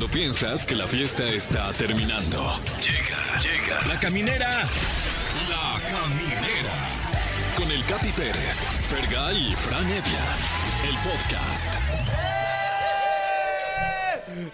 Cuando piensas que la fiesta está terminando. Llega, llega. La caminera. La caminera. Con el Capi Pérez, Fergay y Fran Evia. El podcast.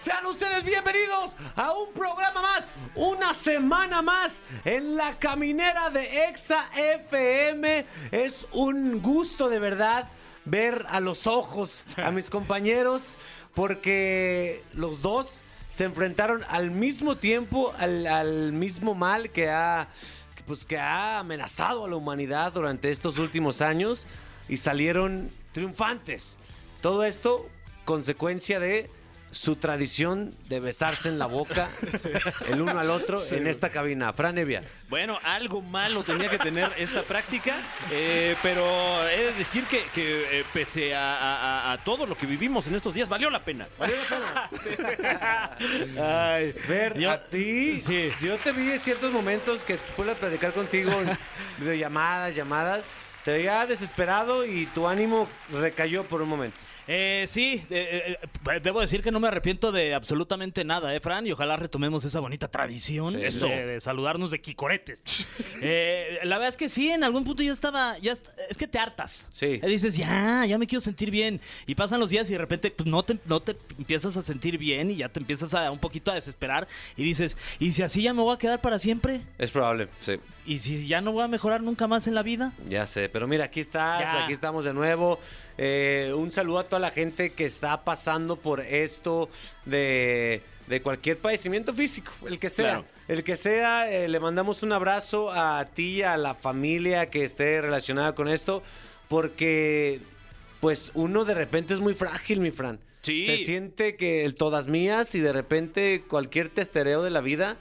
Sean ustedes bienvenidos a un programa más, una semana más en la caminera de Exa FM. Es un gusto de verdad ver a los ojos a mis compañeros porque los dos se enfrentaron al mismo tiempo al, mismo mal que ha, pues, que ha amenazado a la humanidad durante estos últimos años y salieron triunfantes. Todo esto consecuencia de su tradición de besarse en la boca el uno al otro en esta cabina. Fran Evia. Bueno, algo malo tenía que tener esta práctica, eh, pero he de decir que, que, eh, pese a, a- a todo lo que vivimos en estos días, valió la pena. Valió la pena. Ay, Ver, yo- a ti, Sí. yo te vi en ciertos momentos que pude platicar contigo en videollamadas, llamadas, te veía desesperado y tu ánimo recayó por un momento. Eh, sí, eh, eh, debo decir que no me arrepiento de absolutamente nada, ¿eh, Fran? Y ojalá retomemos esa bonita tradición Sí, de, eso. de saludarnos de quicoretes. Eh, la verdad es que sí, en algún punto ya estaba, ya es que te hartas. Sí. Eh, dices, ya, ya me quiero sentir bien. Y pasan los días y de repente pues, no, te, no te empiezas a sentir bien y ya te empiezas a un poquito a desesperar. Y dices, ¿y si así ya me voy a quedar para siempre? Es probable, sí. ¿Y si ya no voy a mejorar nunca más en la vida? Ya sé, pero mira, aquí estás, Ya. aquí estamos de nuevo. Eh, un saludo a toda la gente que está pasando por esto de, de cualquier padecimiento físico, el que sea. Claro. El que sea, eh, le mandamos un abrazo a ti, a la familia que esté relacionada con esto, porque pues uno de repente es muy frágil, mi Fran. Sí. Se siente que el todas mías y de repente cualquier testereo de la vida,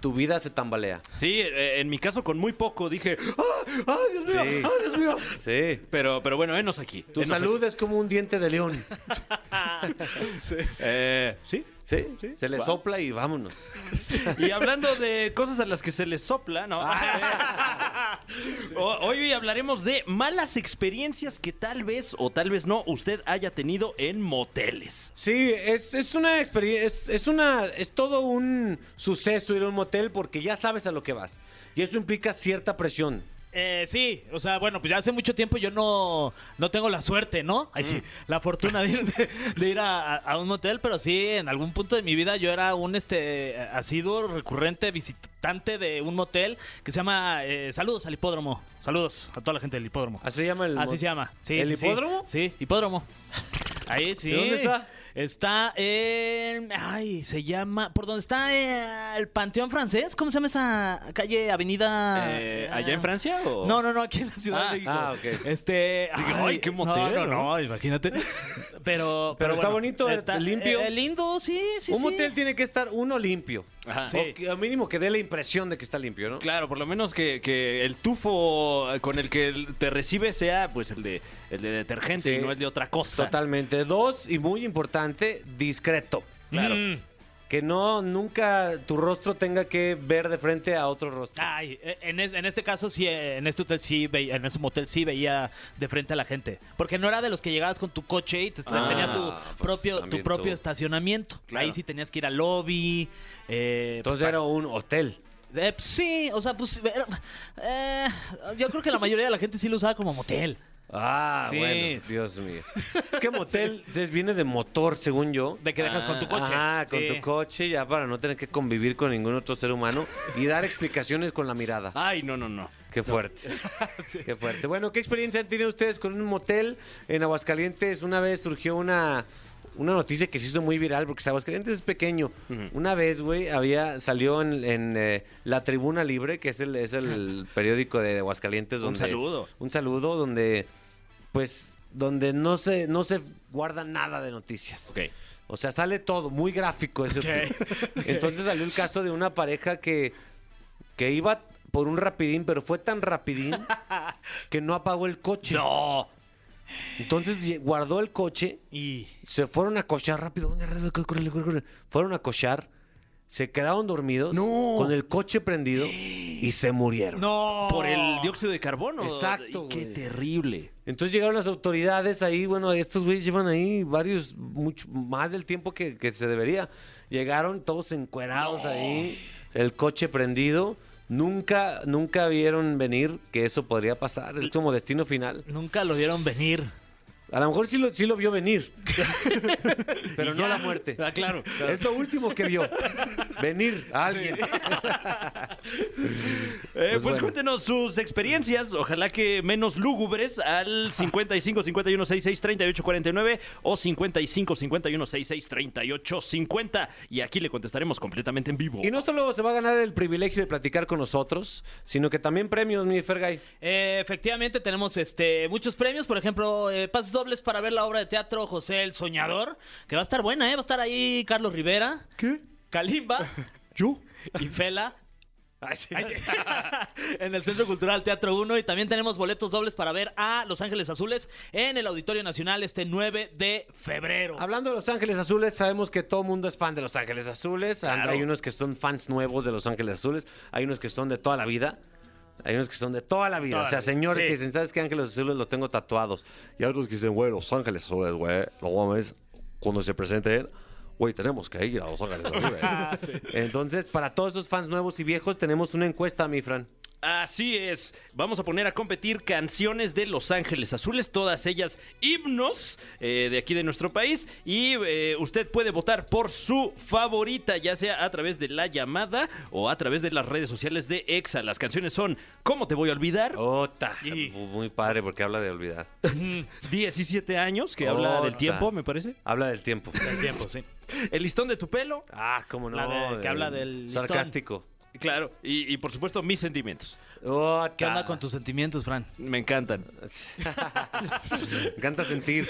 tu vida se tambalea. Sí, eh, en mi caso con muy poco dije, ¡ah, ah, Dios mío! Sí. ¡ah, Dios mío! Sí. Pero, pero bueno, enos aquí. Tu Enos salud es como un diente de león. aquí. Eh, sí. Sí, Sí. se le sopla y vámonos. Y hablando de cosas a las que se les sopla, ¿no? O- Hoy hablaremos de malas experiencias que tal vez o tal vez no usted haya tenido en moteles. Sí, es, es una experiencia, es, es una, es todo un suceso ir a un motel porque ya sabes a lo que vas. Y eso implica cierta presión. Eh, sí, o sea, bueno, pues ya hace mucho tiempo yo no, no tengo la suerte, ¿no? Ay, sí, la fortuna de ir, de, de ir a, a un motel, pero sí, en algún punto de mi vida yo era un este asiduo, recurrente visitante de un motel que se llama eh, Saludos al Hipódromo. Saludos a toda la gente del Hipódromo. Así se llama el Así se llama. Sí, ¿El sí, sí. hipódromo? Sí, hipódromo. Ahí sí. ¿De dónde está? Está en. Ay, se llama. ¿Por dónde está eh, el Panteón Francés? ¿Cómo se llama esa calle, avenida? Eh, ¿Allá en Francia o...? No, no, no, aquí en la Ciudad Ah, de México. ah, ok. Este. Ay, qué motel, No, no, imagínate. Pero. Pero está bonito, está limpio. eh, lindo, sí, sí. un sí. motel tiene que estar uno limpio. Ajá. O que, mínimo que dé la impresión de que está limpio, ¿no? Claro, por lo menos que, que el tufo con el que te recibe sea pues el de, el de detergente Sí. y no el de otra cosa. Totalmente. Dos, y muy importante, discreto. Claro. Mm. Que no, nunca tu rostro tenga que ver de frente a otro rostro. Ay, eh, en, es- en este caso sí, en este hotel sí veía, en ese motel sí veía de frente a la gente. Porque no era de los que llegabas con tu coche y te, Ah, tenías tu pues propio, tu propio tú. estacionamiento. Claro. Ahí sí tenías que ir al lobby. eh, Entonces pues, era un hotel. eh, pues, sí, o sea, pues eh, yo creo que la mayoría de la gente sí lo usaba como motel. Ah, Sí. bueno, Dios mío. Es que motel se viene de motor, según yo. De que dejas con tu coche. Ah, con Sí. tu coche, ya para no tener que convivir con ningún otro ser humano y dar explicaciones con la mirada. Ay, no, no, no. Qué fuerte. Qué fuerte. Bueno, ¿qué experiencia han tenido ustedes con un motel en Aguascalientes? Una vez surgió una, una noticia que se hizo muy viral porque Aguascalientes es pequeño. Una vez, güey, había salió en, en, eh, La Tribuna Libre, que es el, es el periódico de Aguascalientes. Un Donde, saludo. Un saludo donde, pues, donde no se, no se guarda nada de noticias. Ok. O sea, sale todo, muy gráfico ese. Entonces salió el caso de una pareja que, que iba por un rapidín, pero fue tan rapidín que no apagó el coche. No. Entonces guardó el coche, Y. se fueron a cochar rápido. Fueron a cochar, se quedaron dormidos No. con el coche prendido y se murieron. No. Por el dióxido de carbono. Exacto, Qué güey. terrible. Entonces llegaron las autoridades ahí, bueno, estos güeyes llevan ahí varios, mucho más del tiempo que, que se debería. Llegaron todos encuerados ahí, el coche prendido. Nunca, nunca vieron venir que eso podría pasar. Es como destino final. Nunca lo vieron venir. A lo mejor sí lo, sí lo vio venir, pero no la muerte. Ah, claro. Es lo último que vio. Venir a alguien. Eh, pues bueno. cuéntenos sus experiencias, ojalá que menos lúgubres, al 55 51 66 38 49 o 55 51 66 38 50. Y aquí le contestaremos completamente en vivo. Y no solo se va a ganar el privilegio de platicar con nosotros, sino que también premios, mi Fergay. Eh, efectivamente tenemos este muchos premios, por ejemplo, eh, dobles para ver la obra de teatro José el Soñador, que va a estar buena, ¿eh? Va a estar ahí Carlos Rivera. ¿Qué? Kalimba. ¿Yo? Y Fela. en el Centro Cultural Teatro 1 y también tenemos boletos dobles para ver a Los Ángeles Azules en el Auditorio Nacional este 9 de febrero. Hablando de Los Ángeles Azules, sabemos que todo el mundo es fan de Los Ángeles Azules. Claro. Hay unos que son fans nuevos de Los Ángeles Azules. Hay unos que son de toda la vida. Hay unos que son de toda la vida. Toda o sea, señores sí. que dicen, ¿sabes qué Ángeles Azules los tengo tatuados? Y otros que dicen, güey, Los Ángeles Azules, güey, no mames, cuando se presente él, güey, tenemos que ir a Los Ángeles Azules. Entonces, para todos esos fans nuevos y viejos, tenemos una encuesta, mi Fran. Así es, vamos a poner a competir canciones de Los Ángeles Azules, todas ellas himnos eh, de aquí de nuestro país y eh, usted puede votar por su favorita, ya sea a través de la llamada o a través de las redes sociales de EXA. Las canciones son ¿Cómo te voy a olvidar? Ota. Y- Muy padre porque habla de olvidar. 17 años, que habla del tiempo, me parece. Habla del tiempo. Sí. El listón de tu pelo, Ah, cómo no. La de- que habla del listón. Claro, y, y por supuesto mis sentimientos. Ota. ¿Qué onda con tus sentimientos, Fran? Me encantan. Me encanta sentir.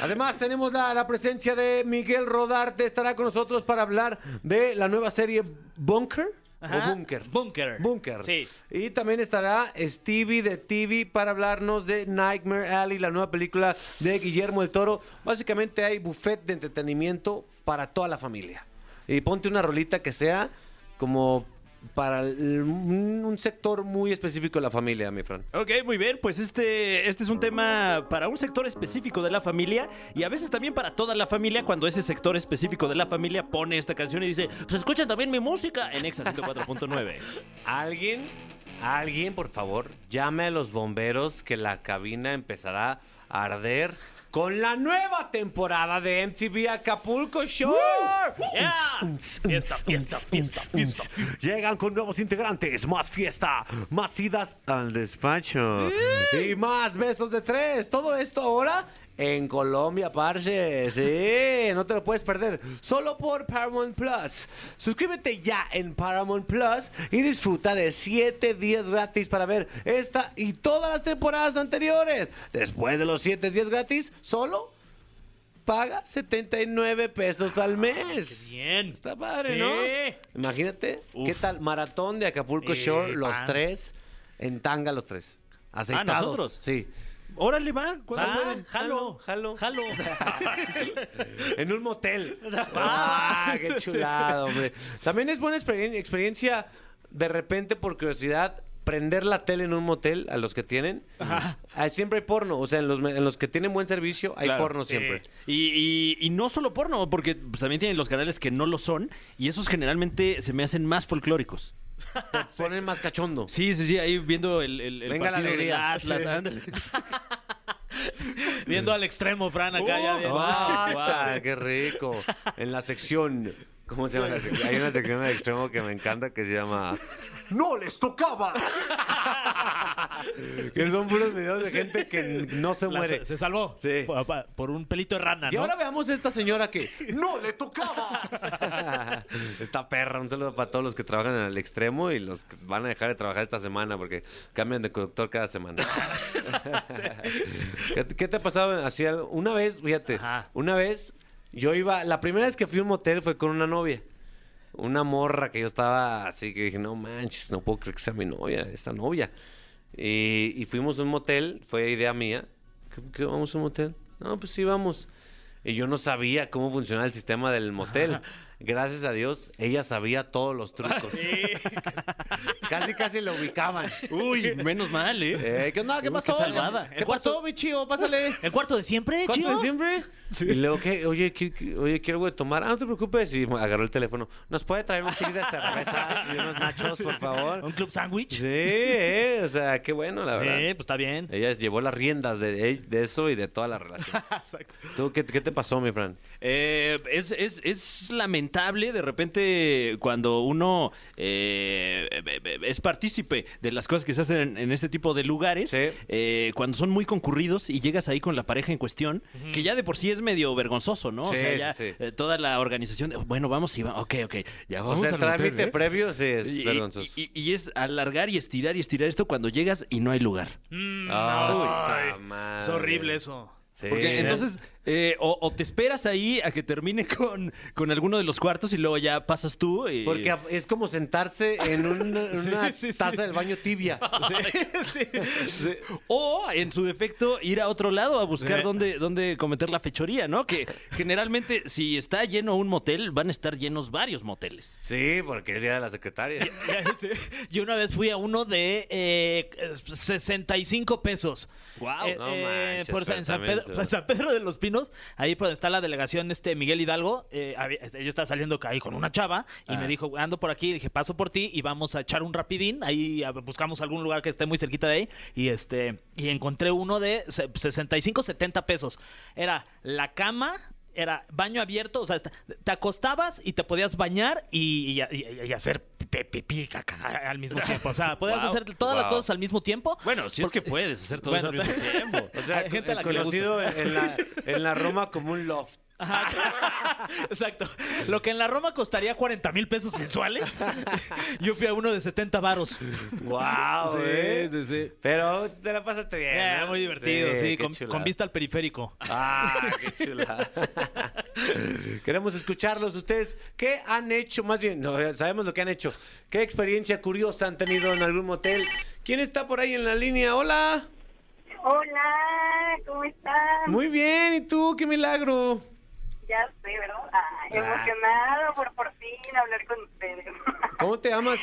Además, tenemos la, la presencia de Miguel Rodarte. Estará con nosotros para hablar de la nueva serie Bunker. Ajá. ¿O Bunker? Bunker. Bunker. Sí. Y también estará Stevie de TV para hablarnos de Nightmare Alley, la nueva película de Guillermo del Toro. Básicamente hay buffet de entretenimiento para toda la familia. Y ponte una rolita que sea como para el- un sector muy específico de la familia, mi Fran. Ok, muy bien, pues este, este es un tema para un sector específico de la familia y a veces también para toda la familia cuando ese sector específico de la familia pone esta canción y dice, pues escuchan también mi música en Exa 104.9. Alguien, alguien, por favor, llame a los bomberos que la cabina empezará a arder con la nueva temporada de MTV Acapulco Shore. Yeah. Fiesta, fiesta, fiesta, fiesta. Llegan con nuevos integrantes, más fiesta, más idas al despacho y más besos de tres. Todo esto ahora en Colombia, parce. Sí, no te lo puedes perder. Solo por Paramount Plus. Suscríbete ya en Paramount Plus y disfruta de 7 días gratis para ver esta y todas las temporadas anteriores. Después de los 7 días gratis, solo paga 79 pesos al mes. qué bien. Está padre, Sí. ¿no? Imagínate, ¿qué tal? Maratón de Acapulco Eh, Shore, los pan. tres, en tanga los tres. Aceitados. ¿nosotros? Sí. Órale, va. ¿cuándo Ah, pueden? jalo, Jalo, jalo. En un motel. ¡Ah, qué chulado, hombre! También es buena experien- experiencia, de repente, por curiosidad, prender la tele en un motel, a los que tienen. Ah, siempre hay porno. O sea, en los, en los que tienen buen servicio, hay Claro, porno sí. siempre. Y, y- y no solo porno, porque pues, también tienen los canales que no lo son y esos generalmente se me hacen más folclóricos. Te ponen más cachondo. Sí, sí, sí, ahí viendo el, el, el Venga la partido alegría. Atlas, ándale. Viendo al extremo, Fran, acá ya Uh, bien. ¡Ah, Guau. qué rico! En la sección. ¿Cómo se llama la sección? Hay una sección de extremo que me encanta que se llama. ¡No les tocaba! que son puros videos de gente que no se La- muere. se, se salvó. Sí. Por, pa- por un pelito de rana, Y ¿no? ahora veamos a esta señora que no le tocaba. esta perra, un saludo para todos los que trabajan en el extremo y los que van a dejar de trabajar esta semana porque cambian de conductor cada semana. ¿Qué, qué te ha pasado? Así, una vez, fíjate, Ajá. una vez yo iba, la primera vez que fui a un motel fue con una novia. Una morra que yo estaba así que dije, no manches, no puedo creer que sea mi novia, esta novia. Y, fuimos a un motel, fue idea mía. ¿Qué, qué, vamos a un motel? No, pues sí, vamos. Y yo no sabía cómo funcionaba el sistema del motel. gracias a Dios, ella sabía todos los trucos. casi, casi lo ubicaban. Uy, menos mal, ¿eh? Eh, ¿Qué onda? ¿Qué pasó? qué salvada. ¿Qué El cuarto- pasó, mi chío? Pásale. ¿El cuarto de siempre, ¿Cuánto Chío? de siempre? Y luego, ¿qué? Oye, ¿qué, qué- oye, quiero algo de tomar. Ah, no te preocupes. Y agarró el teléfono. ¿Nos puede traer un six de cervezas y unos nachos, por favor? ¿Un club sándwich? Sí, eh, o sea, qué bueno, la Sí, verdad. pues está bien. Ella llevó las riendas de, de eso y de toda la relación. ¿Tú qué, qué te pasó, mi Fran? Eh, es, es- es lamentable de repente cuando uno eh, es partícipe de las cosas que se hacen en, en este tipo de lugares, Sí. eh, cuando son muy concurridos y llegas ahí con la pareja en cuestión, que ya de por sí es medio vergonzoso, ¿no? o sea, ya sí, eh, toda la organización, de, bueno, vamos y va, ok, ok, ya O vamos sea, el trámite ¿eh? previo sí es Y- vergonzoso. Y, y es alargar y estirar y estirar esto cuando llegas y no hay lugar. Mm, ta madre. es horrible eso. Sí. Porque entonces, eh, o, o te esperas ahí a que termine con, con alguno de los cuartos y luego ya pasas tú. Y... Porque es como sentarse en un- en una Sí, sí, sí. taza del baño tibia. Sí, sí. O, en su defecto, ir a otro lado a buscar Sí. dónde, dónde cometer la fechoría, ¿no? Que generalmente, si está lleno un motel, van a estar llenos varios moteles. Sí, porque es día de la secretaria. Sí. Yo una vez fui a uno de eh, 65 pesos. Guau, no manches, por San, San también Pedro, se- por San Pedro de los Pinos, ahí por donde está la delegación este Miguel Hidalgo, eh, había- yo estaba saliendo ahí con una chava y Ah. me dijo, ando por aquí, dije, paso por ti y vamos a echar un rapidín, ahí a- buscamos algún lugar que esté muy cerquita de ahí y este y encontré uno de se- 65, 70 pesos. Era la cama, era baño abierto, o sea, te acostabas y te podías bañar y, y- y- y hacer pi- pipí, caca al mismo tiempo. O sea, podías Wow, hacer todas las cosas al mismo tiempo. Bueno, si es que puedes hacer todo Bueno, eso al mismo tiempo. O sea, Hay gente a la que le conocido en la, en la Roma como un loft. Ajá. Exacto. Lo que en la Roma costaría 40 mil pesos mensuales, yo fui a uno de 70 varos. ¡Wow! sí, sí. Pero te la pasaste bien. Eh, ¿no? muy divertido, sí, qué con, con vista al periférico. Ah, qué chulada. Queremos escucharlos. Ustedes, ¿qué han hecho? Más bien, no, sabemos lo que han hecho. ¿Qué experiencia curiosa han tenido en algún motel? ¿Quién está por ahí en la línea? Hola. Hola, ¿cómo están? Muy bien. ¿Y tú? ¡Qué milagro! Ya sé, ¿verdad? Ah, emocionado por por fin hablar con ustedes. ¿Cómo te llamas?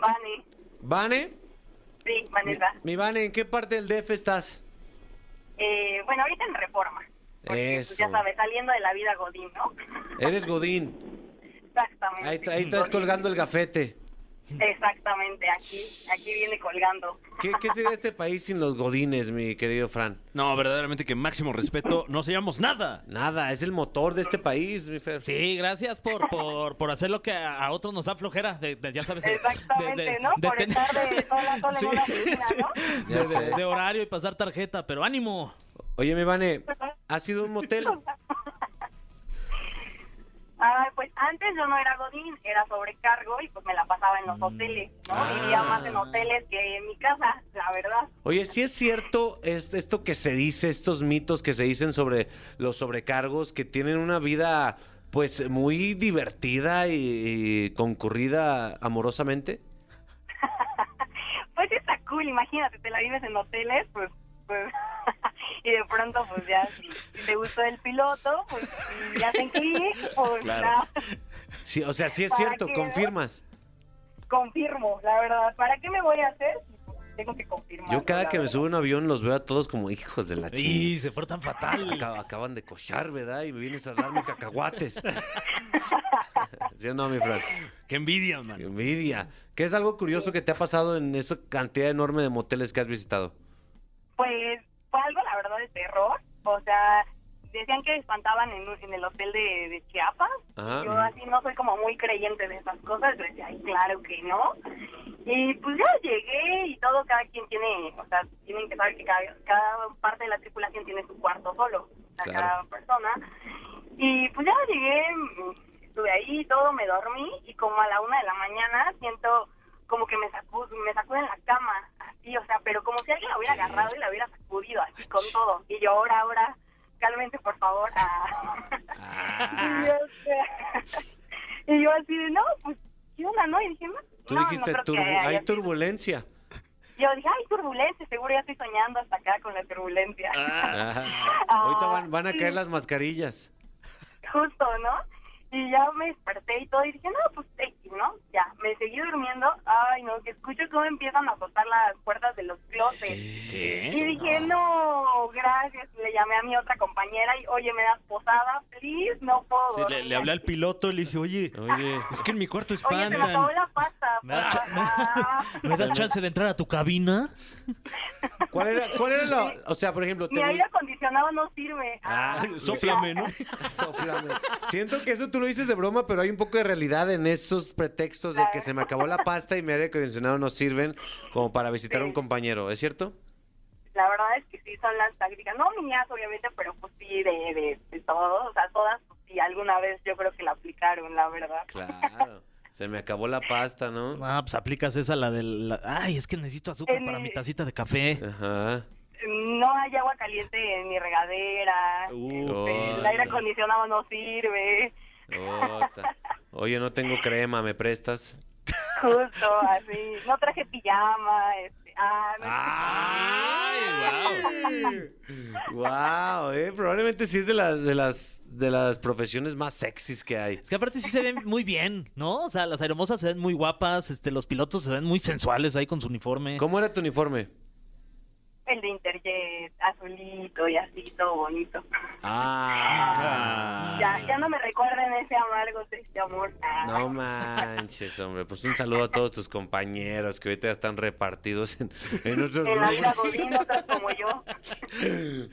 Vane, ¿Vane? sí, Mi, Vanessa. mi Vane, ¿en qué parte del DF estás? Eh, bueno, ahorita en Reforma. Porque, pues, ya Eso. sabes, saliendo de la vida Godín, ¿no? Eres Godín. Exactamente. Ahí, tra- ahí traes colgando el gafete. Exactamente, aquí, aquí viene colgando. ¿Qué, qué sería este país sin los Godines, mi querido Fran? No, verdaderamente que máximo respeto. No seamos nada. Nada, es el motor de este país, mi Fer. Sí, gracias por, por, por hacer lo que a, a otros nos da flojera. De, de- ya sabes. de- Exactamente, de- de- ¿no? por estar de sol a sol Sí, en una oficina, sí. ¿no? Ya de, horario y pasar tarjeta, pero ánimo. Oye, mi Vane, ¿has ido a un motel? Pues antes yo no era Godín, era sobrecargo y pues me la pasaba en los hoteles, ¿no? Ah. Vivía más en hoteles que en mi casa, la verdad. Oye, sí es cierto es, esto que se dice, estos mitos que se dicen sobre los sobrecargos, que tienen una vida pues muy divertida y, y concurrida amorosamente. Pues está cool, imagínate, te la vives en hoteles, pues, pues, y de pronto, pues ya, si, si te gustó el piloto, pues, ya hacen clic, pues, Claro. ya, Sí, o sea, sí es ¿Para cierto, qué? confirmas. confirmo, la verdad. ¿Para qué me voy a hacer? Tengo que confirmar. Yo cada que me subo a un avión los veo a todos como hijos de la Y chingada. se portan fatal. Acab- acaban de cochar, ¿verdad? Y me vienes a darme cacahuates. ¿Sí o no, mi Fran? Qué envidia, man. Qué envidia. ¿Qué es algo curioso que te ha pasado en esa cantidad enorme de moteles que has visitado? Pues fue algo, terror. O sea, decían que espantaban en, en el hotel de, de Chiapas. Ajá. Yo así no soy como muy creyente de esas cosas. Yo decía, ay, claro que no. Y pues ya llegué y todo, cada quien tiene, o sea, tienen que saber que cada, cada parte de la tripulación tiene su cuarto solo, Claro. cada persona. Y pues ya llegué, estuve ahí, todo, me dormí y como a la una de la mañana siento como que me, sacu me sacuden la cama, así, o sea, pero como si alguien la hubiera agarrado y la hubiera sacudido así con todo. Y yo, ahora, ahora, cálmense por favor. Ah. y, yo, o sea, y yo así de, no, pues, ¿qué onda, no? Y dije, no, Tú no, no dijiste, turbu- haya hay turbulencia. Yo dije, ay, turbulencia, seguro ya estoy soñando hasta acá con la turbulencia. Ajá. Ah, Ahorita van, van a sí. caer las mascarillas. Justo, ¿no? Y ya me desperté y todo, y dije, no, pues X, ¿no? Ya, me seguí durmiendo. Ay, no, que escucho cómo empiezan a soltar las puertas de los closets. Y dije, no, gracias. Le llamé a mi otra compañera y, oye, ¿me das posada? Please, no puedo. Sí, le, le hablé al aquí". piloto y le dije, oye, Oye. es que en mi cuarto Oye, se me acabó espantan. la pasta. ¿Me das, Ah, ¿Me das chance de entrar a tu cabina? ¿Cuál era, cuál era la, o sea, por ejemplo, te Mi voy- aire acondicionado no sirve. Ah, Sóplame, ¿no? Sóplame. Siento que eso tú lo dices de broma, pero hay un poco de realidad en esos pretextos de que se me acabó la pasta y mi aire acondicionado no sirven como para visitar a un Sí. compañero, ¿es cierto? La verdad es que sí son las tácticas, no mías obviamente, pero pues sí de, de, de todos, o sea, todas pues, sí alguna vez yo creo que la aplicaron, la verdad. Claro. Se me acabó la pasta, ¿no? Ah, pues aplicas esa, la del... la- Ay, es que necesito azúcar En- para mi tacita de café. Ajá. No hay agua caliente en mi regadera, Uh, el aire acondicionado no sirve, Ota. Oye, no tengo crema, ¿me prestas? justo así, no traje pijama, este, ah, no ¡Ay, wow! Wow, eh, probablemente sí es de las, de las de las profesiones más sexys que hay. Es que aparte sí se ven muy bien, ¿no? O sea, las aeromosas se ven muy guapas, este, los pilotos se ven muy sensuales ahí con su uniforme. ¿Cómo era tu uniforme? El de Interjet, azulito y así, todo bonito. Ah. Ya, ya no me recuerden ese amargo, triste amor. Ah. No manches, hombre. Pues un saludo a todos tus compañeros que ahorita ya están repartidos en, en otros En la vida godín, otras como yo.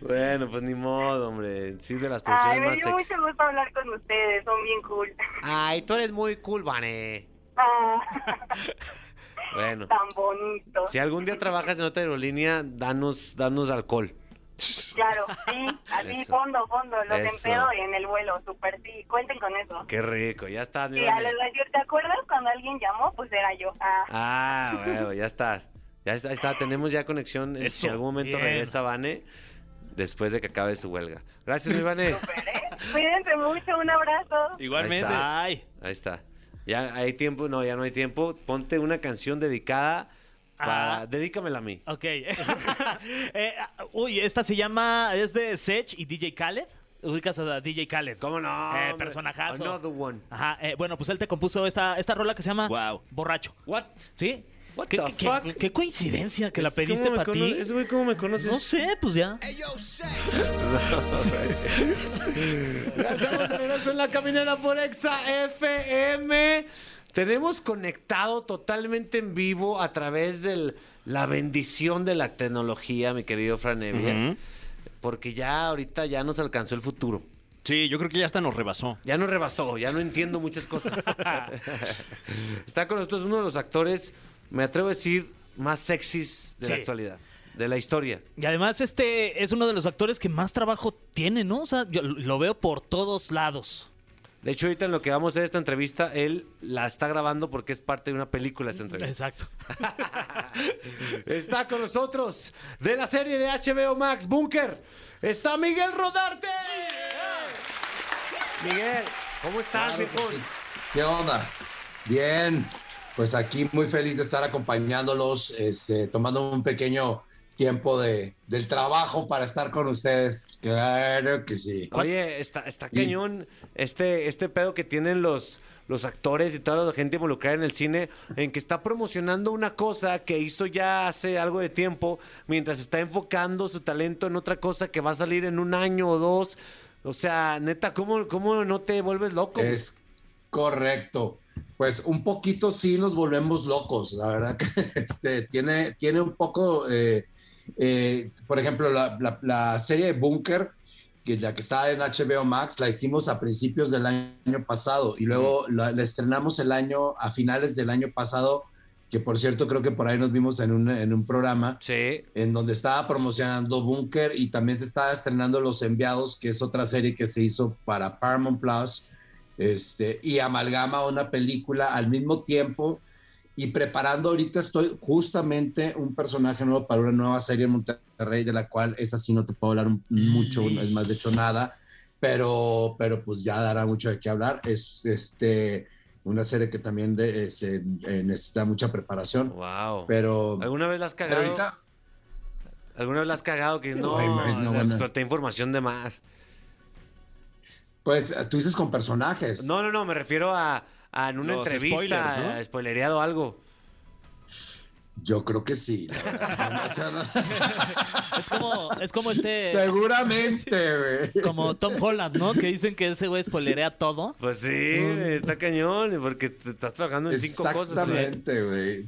Bueno, pues ni modo, hombre. Sí, de las Ay, profesiones me más dio sexys. mucho gusto hablar con ustedes, son bien cool. Ay, tú eres muy cool, Vane. Ah, Bueno. tan bonito. Si algún día trabajas en otra aerolínea, danos, danos alcohol. Claro, sí, así, Eso. fondo, fondo, los Eso. empedo en el vuelo, súper sí, cuenten con eso. Qué rico, ya estás, mi Y a decir, ¿te acuerdas cuando alguien llamó? Pues era yo. Ah, Ah, bueno, ya estás. Ya está, ahí está, tenemos ya conexión. Si algún momento bien. regresa Vane, después de que acabe su huelga. Gracias, mi Vane. ¿eh? Cuídense mucho, un abrazo. Igualmente. Ahí está. Ay. Ahí está. Ya hay tiempo, no, ya no hay tiempo. Ponte una canción dedicada para. Ah. Dedícamela a mí. Ok. Eh, uy, esta se llama, es de Sech y DJ Khaled. Ubicas a DJ Khaled. ¿Cómo no? Eh, personajazo. Another one. Ajá, eh, bueno, pues él te compuso esta, esta rola que se llama Wow. Borracho. What? ¿Sí? What ¿Qué, the qué- fuck? qué- qué coincidencia que la Es- pediste ¿cómo me para ti. Ese güey, ¿cómo me conoces? No sé, pues ya. Ya estamos de regreso en la caminera por Exa FM. Tenemos conectado totalmente en vivo a través de la bendición de la tecnología, mi querido Fran Evia, Ujú. porque ya ahorita ya nos alcanzó el futuro. Sí, yo creo que ya hasta nos rebasó. Ya nos rebasó, ya no entiendo muchas cosas. Está con nosotros uno de los actores, me atrevo a decir, más sexys de la actualidad, de la historia. Y además este es uno de los actores que más trabajo tiene, ¿no? O sea, yo lo veo por todos lados. De hecho, ahorita en lo que vamos a hacer esta entrevista, él la está grabando porque es parte de una película esta entrevista. Exacto. Está con nosotros de la serie de HBO Max Bunker. Está Miguel Rodarte. Miguel, ¿cómo estás, Claro viejo? sí. ¿Qué onda? Bien, pues aquí muy feliz de estar acompañándolos, este, tomando un pequeño tiempo de, del trabajo para estar con ustedes. Claro que sí. Oye, está, está Y- cañón este, este pedo que tienen los, los actores y toda la gente involucrada en el cine, en que está promocionando una cosa que hizo ya hace algo de tiempo, mientras está enfocando su talento en otra cosa que va a salir en un año o dos. O sea, neta, ¿cómo, cómo no te vuelves loco? Es correcto. Pues un poquito sí nos volvemos locos, la verdad que este, tiene, tiene un poco, eh, eh, por ejemplo, la, la- la serie de Bunker, que la que está en HBO Max, la hicimos a principios del año pasado y luego la, la estrenamos el año, a finales del año pasado, que por cierto creo que por ahí nos vimos en un, en un programa Sí. en donde estaba promocionando Bunker y también se estaba estrenando Los Enviados, que es otra serie que se hizo para Paramount Plus, este, y amalgama una película al mismo tiempo y preparando ahorita estoy justamente un personaje nuevo para una nueva serie en Monterrey, de la cual esa sí no te puedo hablar mucho, no es más de hecho nada, pero, pero pues ya dará mucho de qué hablar. Es este, una serie que también de- eh, se, eh, necesita mucha preparación, Wow. pero... ¿Alguna vez la has cagado? ahorita, ¿Alguna vez la has cagado que no, no, no bueno. solté información de más? Pues tú dices con personajes. No, no, no, me refiero a, a en una Los entrevista, spoilers, ¿no? a spoilereado algo. Yo creo que sí. Es como, es como este. Seguramente, güey. Como Tom Holland, ¿no? Que dicen que ese güey spoilerea todo. Pues sí, está cañón, porque te estás trabajando en cinco cosas. Exactamente, güey.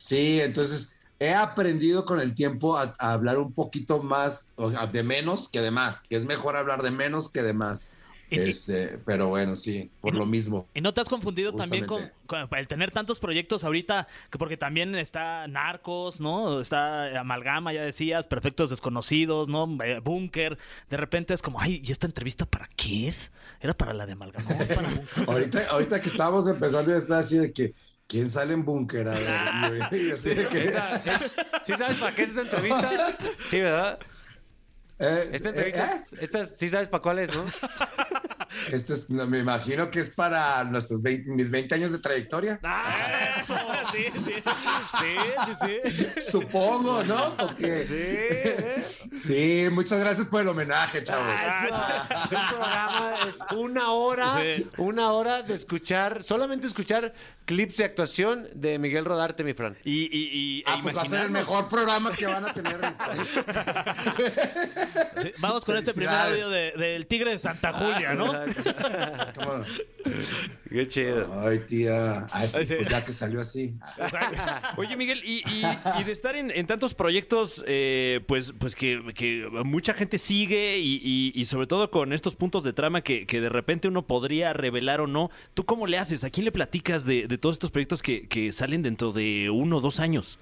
Sí, entonces he aprendido con el tiempo a, a hablar un poquito más, o sea, de menos que de más, que es mejor hablar de menos que de más. Este, pero bueno, sí, por lo mismo. ¿Y no te has confundido también con, el tener tantos proyectos ahorita? Que porque también está Narcos, ¿no? Está Amalgama, ya decías, Perfectos Desconocidos, ¿no? Eh, Búnker. De repente es como, ay, ¿y esta entrevista para qué es? ¿Era para la de Amalgama? para? Ahorita, ahorita que estábamos empezando, yo estaba así de que, ¿quién sale en búnker? A ver, y, así de que, eh, ¿Sí sabes para qué es esta entrevista? Sí, ¿verdad? Eh, Esta eh, entrevista, eh, esta, sí sabes para cuál es, ¿no? este es- no, me imagino que es para nuestros 20 mis 20 años de trayectoria. Eso, sí, sí, sí, sí, sí. Supongo, ¿no? Porque, Sí, ¿eh? sí, muchas gracias por el homenaje, chavos. Ah. Es un programa, es una hora, Sí. una hora de escuchar, solamente escuchar clips de actuación de Miguel Rodarte, mi Fran. Y, y, y Ah, e pues va a ser el mejor programa que van a tener. Sí, Vamos con este primer audio de- del Tigre de Santa Julia, ¿no? ¿Cómo? Qué chido. Ay, tía. Ay, sí, Ay, sí. pues ya que salió así. Oye, Miguel, y, y- y de estar en, en tantos proyectos, eh, pues, pues que, que mucha gente sigue y, y- y sobre todo con estos puntos de trama que, que de repente uno podría revelar o no, ¿tú cómo le haces? ¿A quién le platicas de, de todos estos proyectos que, que salen dentro de uno o dos años?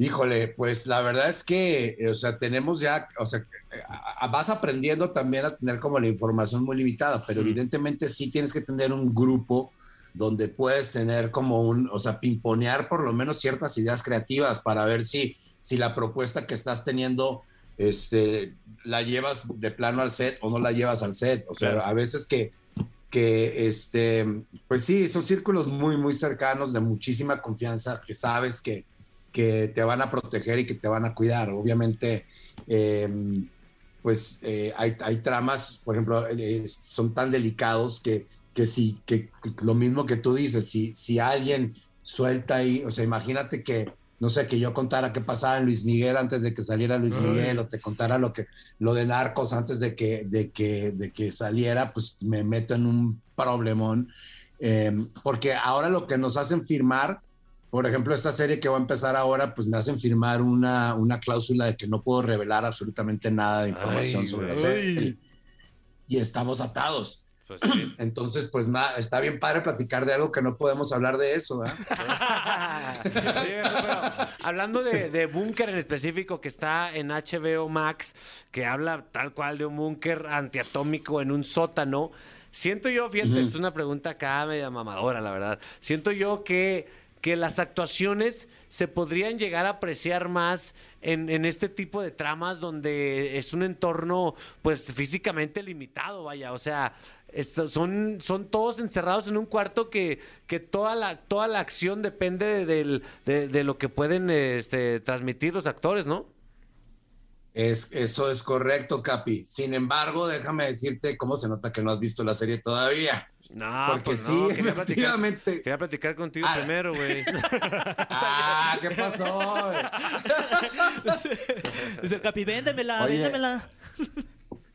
Híjole, pues la verdad es que, eh, o sea, tenemos ya, o sea, eh, vas aprendiendo también a tener como la información muy limitada, pero evidentemente sí tienes que tener un grupo donde puedes tener como un, o sea, pimponear por lo menos ciertas ideas creativas para ver si, si la propuesta que estás teniendo, este, la llevas de plano al set o no la llevas al set. O sea, a veces que, que, este, pues sí, son círculos muy, muy cercanos de muchísima confianza que sabes que, que te van a proteger y que te van a cuidar. Obviamente, eh, pues eh, hay, hay tramas, por ejemplo, eh, son tan delicados que, que sí, que lo mismo que tú dices, si, si alguien suelta ahí, o sea, imagínate que, no sé, que yo contara qué pasaba en Luis Miguel antes de que saliera Luis Miguel, o te contara lo que, lo de narcos antes de que, de que, de que saliera, pues me meto en un problemón. Eh, porque ahora lo que nos hacen firmar, por ejemplo, esta serie que va a empezar ahora, pues me hacen firmar una, una cláusula de que no puedo revelar absolutamente nada de información Ay, sobre la güey. serie. Y estamos atados. Pues sí. Entonces, pues está bien padre platicar de algo que no podemos hablar de eso, ¿eh? Sí, pero hablando de, de búnker en específico que está en HBO Max, que habla tal cual de un búnker antiatómico en un sótano, siento yo, fíjate, es una pregunta acá media mamadora, la verdad. Siento yo que, que las actuaciones se podrían llegar a apreciar más en, en este tipo de tramas donde es un entorno, pues, físicamente limitado, vaya. O sea, son, son todos encerrados en un cuarto que, que toda, la, toda la acción depende de, del- de- de lo que pueden este, transmitir los actores, ¿no? Es, eso es correcto, Capi. Sin embargo, déjame decirte cómo se nota que no has visto la serie todavía. No, Porque pues sí, no, quería platicar, efectivamente. quería platicar contigo Ah. primero, güey. Ah, ¿qué pasó? Dice el Capi, véndemela, Oye. véndemela.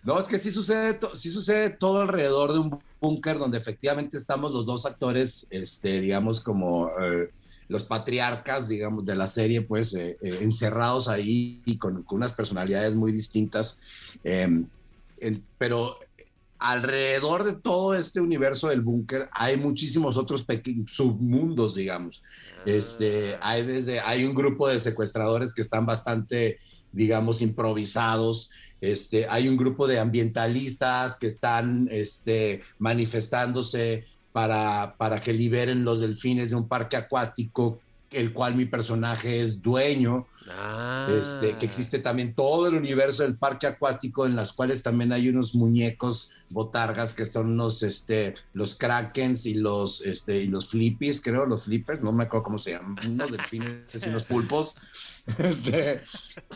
No, es que sí sucede, sí sucede todo alrededor de un búnker donde efectivamente estamos los dos actores, este, digamos, como eh, los patriarcas, digamos, de la serie, pues, eh, eh, encerrados ahí y con, con unas personalidades muy distintas. eh, pero alrededor de todo este universo del búnker hay muchísimos otros submundos, digamos. Este, hay, desde, hay un grupo de secuestradores que están bastante, digamos, improvisados. Este, hay un grupo de ambientalistas que están este, manifestándose para, para que liberen los delfines de un parque acuático el cual mi personaje es dueño. Ah. Este, que existe también todo el universo del parque acuático, en las cuales también hay unos muñecos botargas que son los, este, los krakens y los, este, y los flippies, creo, los flippers, no me acuerdo cómo se llaman, unos delfines y unos pulpos. Este,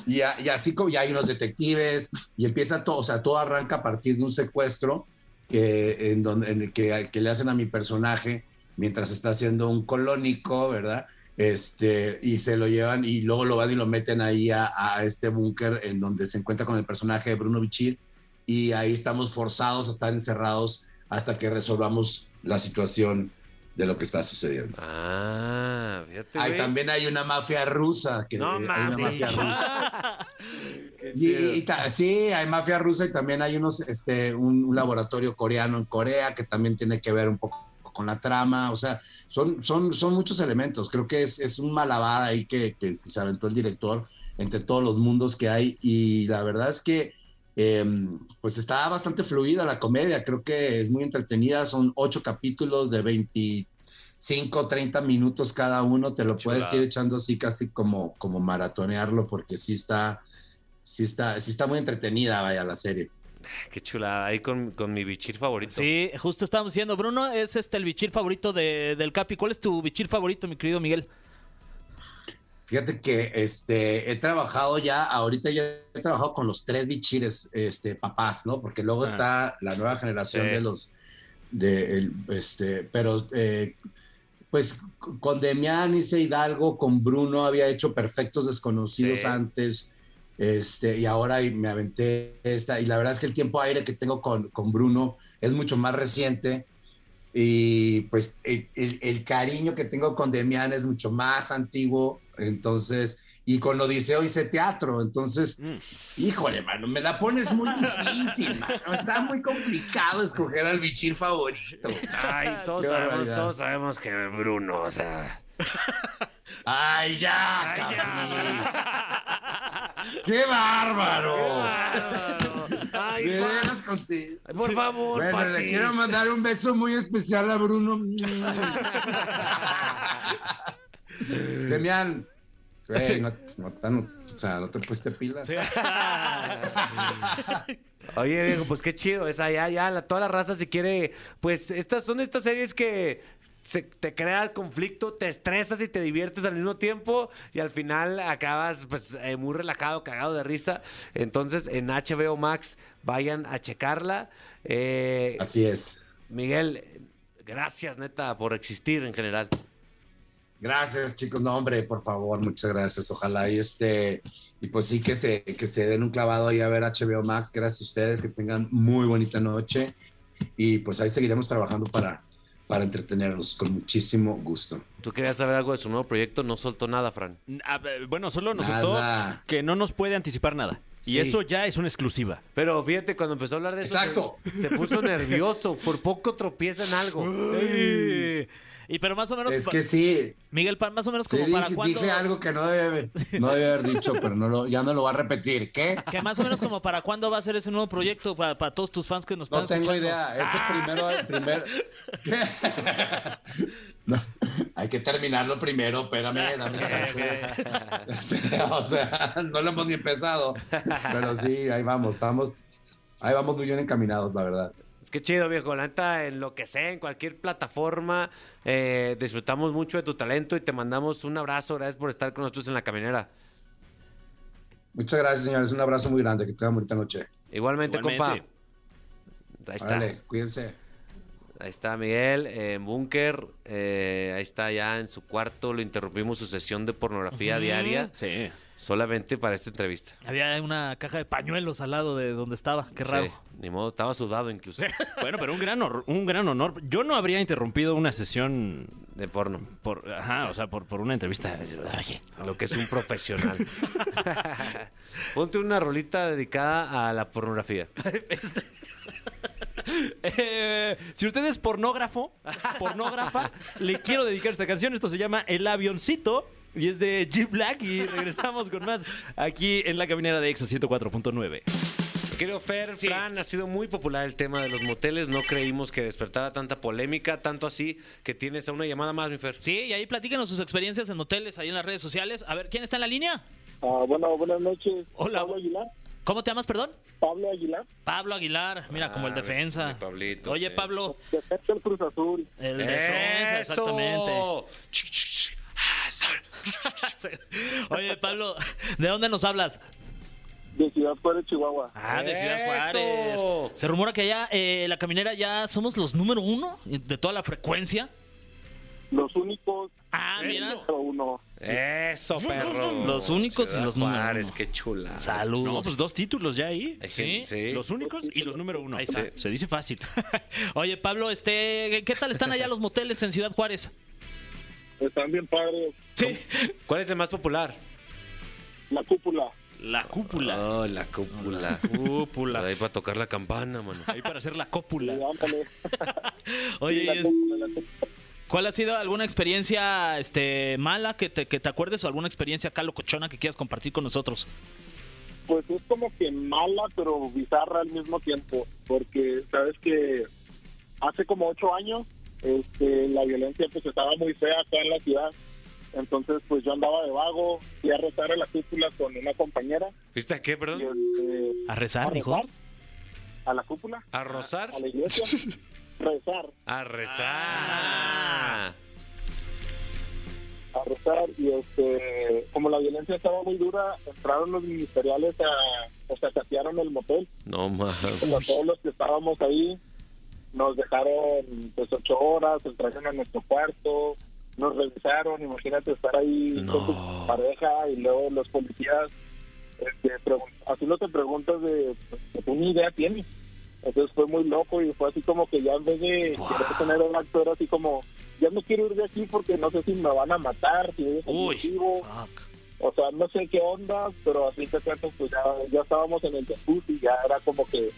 y, a- y así como ya hay unos detectives, y empieza todo, o sea, todo arranca a partir de un secuestro que, en donde, en que, que le hacen a mi personaje mientras está haciendo un colónico, ¿verdad? Este, y se lo llevan y luego lo van y lo meten ahí a, a este búnker en donde se encuentra con el personaje de Bruno Bichir y ahí estamos forzados a estar encerrados hasta que resolvamos la situación de lo que está sucediendo. Ah, fíjate. Ahí también hay una mafia rusa, que No hay una mames. mafia rusa. Qué Y, chido. y ta- sí, hay mafia rusa y también hay unos, este, un, un laboratorio coreano en Corea que también tiene que ver un poco con la trama, o sea, son, son, son muchos elementos, creo que es, es un malabar ahí que, que- que se aventó el director entre todos los mundos que hay y la verdad es que eh, pues está bastante fluida la comedia, creo que es muy entretenida, son ocho capítulos de 25, 30 minutos cada uno, te lo puedes ir echando así casi como, como maratonearlo porque sí está, sí está, sí está muy entretenida, vaya, la serie. Qué chulada. Ahí con, con mi bichir favorito. Sí, justo estábamos diciendo, Bruno, es este el bichir favorito de- del Capi. ¿Cuál es tu bichir favorito, mi querido Miguel? Fíjate que este, he trabajado ya, ahorita ya he trabajado con los tres bichires, este, papás, ¿no? Porque luego Ah. está la nueva generación Sí. de los, de, el, este, pero eh, pues con Demián hice Hidalgo, con Bruno había hecho Perfectos Desconocidos Sí. antes, este, y ahora me aventé esta, y la verdad es que el tiempo aire que tengo con, con Bruno es mucho más reciente, y pues el, el- el cariño que tengo con Demián es mucho más antiguo, entonces, y con Odiseo hice teatro, entonces, Mm. híjole, mano, me la pones muy difícil, mano, está muy complicado escoger al bichir favorito. Ay, todos Qué sabemos, barbaridad. todos sabemos que Bruno, o sea. ¡Ay, ya, cabrón! ¡Qué bárbaro! Ay, De veras contigo. por favor, Bueno, Pati. le quiero mandar un beso muy especial a Bruno. Demián, güey, no, no o sea, no te pusiste pilas. Oye, viejo, pues qué chido. Esa ya, ya, la- toda la raza si quiere. Pues estas son estas series que se- te crea conflicto, te estresas y te diviertes al mismo tiempo. Y al final acabas, pues, eh, muy relajado, cagado de risa. Entonces, en HBO Max, vayan a checarla. Eh, Así es. Miguel, gracias, neta, por existir en general. Gracias, chicos. No, hombre, por favor, muchas gracias. Ojalá y este, y pues sí que se, que se den un clavado ahí a ver HBO Max. Gracias a ustedes, que tengan muy bonita noche. Y pues ahí seguiremos trabajando para, para entretenerlos con muchísimo gusto. Tú querías saber algo de su nuevo proyecto, no soltó nada, Fran. A bueno, solo nos soltó Nada. que no nos puede anticipar nada. Y Sí. eso ya es una exclusiva. Pero fíjate, cuando empezó a hablar de eso, Exacto. Se, se puso nervioso. Por poco tropieza en algo. Y pero más o menos, Es que sí, Miguel, pa- más o menos sí, como para dije, cuándo... dije algo que no debía haber, no debía haber dicho, pero no lo, ya no lo va a repetir. ¿Qué? Que más o menos como para cuándo va a ser ese nuevo proyecto para, para todos tus fans que nos están No tengo idea. Ese primero, el primer. No, hay que terminarlo primero, espérame, dame chance. Este, o sea, no lo hemos ni empezado. Pero sí, ahí vamos, estamos, ahí vamos muy bien encaminados, la verdad. Qué chido, viejo. La neta, en lo que sea, en cualquier plataforma, eh, disfrutamos mucho de tu talento y te mandamos un abrazo. Gracias por estar con nosotros en la caminera. Muchas gracias, señores. Un abrazo muy grande. Que tengan bonita noche. Igualmente, Igualmente. compa. Ahí está. Órale, cuídense. Ahí está Miguel, eh, en Búnker. eh, ahí está ya en su cuarto. Lo interrumpimos su sesión de pornografía diaria Sí. Solamente para esta entrevista. Había una caja de pañuelos al lado de donde estaba. Qué raro. Sí, ni modo, estaba sudado incluso Bueno, pero un gran, un gran honor. Yo no habría interrumpido una sesión de porno. por, ajá, o sea, por, por una entrevista. Oye, Lo que es un profesional. Ponte una rolita dedicada a la pornografía. Eh, si usted es pornógrafo, pornógrafa, le quiero dedicar esta canción. Esto se llama El Avioncito y es de G Black. Y regresamos con más aquí en la caminera de EXA 104.9. Querido Fer, Fran, ha sido muy popular el tema de los moteles. No creímos que despertara tanta polémica, tanto así que tienes a una llamada más, mi Fer. Sí, y ahí platíquenos sus experiencias en moteles, ahí en las redes sociales. A ver, ¿quién está en la línea? Ah, bueno, buenas noches. Hola. Pablo Aguilar. ¿Cómo te llamas, perdón? Pablo Aguilar. Pablo Aguilar, mira, como el Ah, mi- defensa. mi Pablito, Oye, sí. Pablo, Defensa del Cruz Azul. el defensa, ¡Eso! exactamente. Ch, ch. Ah. Oye, Pablo, ¿de dónde nos hablas? De Ciudad Juárez, Chihuahua. Ah, de Ciudad ¡Eso! Juárez. Se rumora que allá, eh, la caminera, ya somos los número uno de toda la frecuencia. Los únicos Ah, mira. número uno. Eso, perro. Los únicos y los número Juárez, uno. qué chula. Saludos. No, pues dos títulos ya ahí. Sí, sí. Los únicos y los número uno. Ahí está. Sí. Se dice fácil. Oye, Pablo, este, ¿qué tal están allá los moteles en Ciudad Juárez? Están bien padres. Sí. ¿Cuál es el más popular? La cúpula. La cúpula. Oh, la cúpula. Cúpula. Ahí para tocar la campana, mano. Ahí para hacer la cópula. Oye, Sí, la es- cúpula, la cúpula. ¿cuál ha sido alguna experiencia este, mala que te, que te acuerdes o alguna experiencia acá locochona que quieras compartir con nosotros? Pues es como que mala, pero bizarra al mismo tiempo. Porque, sabes que hace como ocho años este, la violencia pues estaba muy fea acá en la ciudad. Entonces, pues yo andaba de vago, fui a rezar a la cúpula con una compañera. ¿Viste a qué, Y, perdón? este, A rezar, a dijo. rezar a la cúpula, ¿A rozar? a la iglesia, rezar, A rezar. Ah. a rezar y este, como la violencia estaba muy dura, entraron los ministeriales a, o sea, saquearon el motel, No mames. todos los que estábamos ahí nos dejaron pues ocho horas, entraron a nuestro cuarto, nos revisaron, imagínate estar ahí No. con tu pareja y luego los policías, este, así no te preguntas de, pues, tú ni idea tienes. Entonces fue muy loco y fue así como que ya en vez de querer tener un acto era así como, ya no quiero ir de aquí porque no sé si me van a matar, si es Fuck. o sea, no sé qué onda, pero así te cuento, pues ya, ya estábamos en el jacuzzi y ya era como que,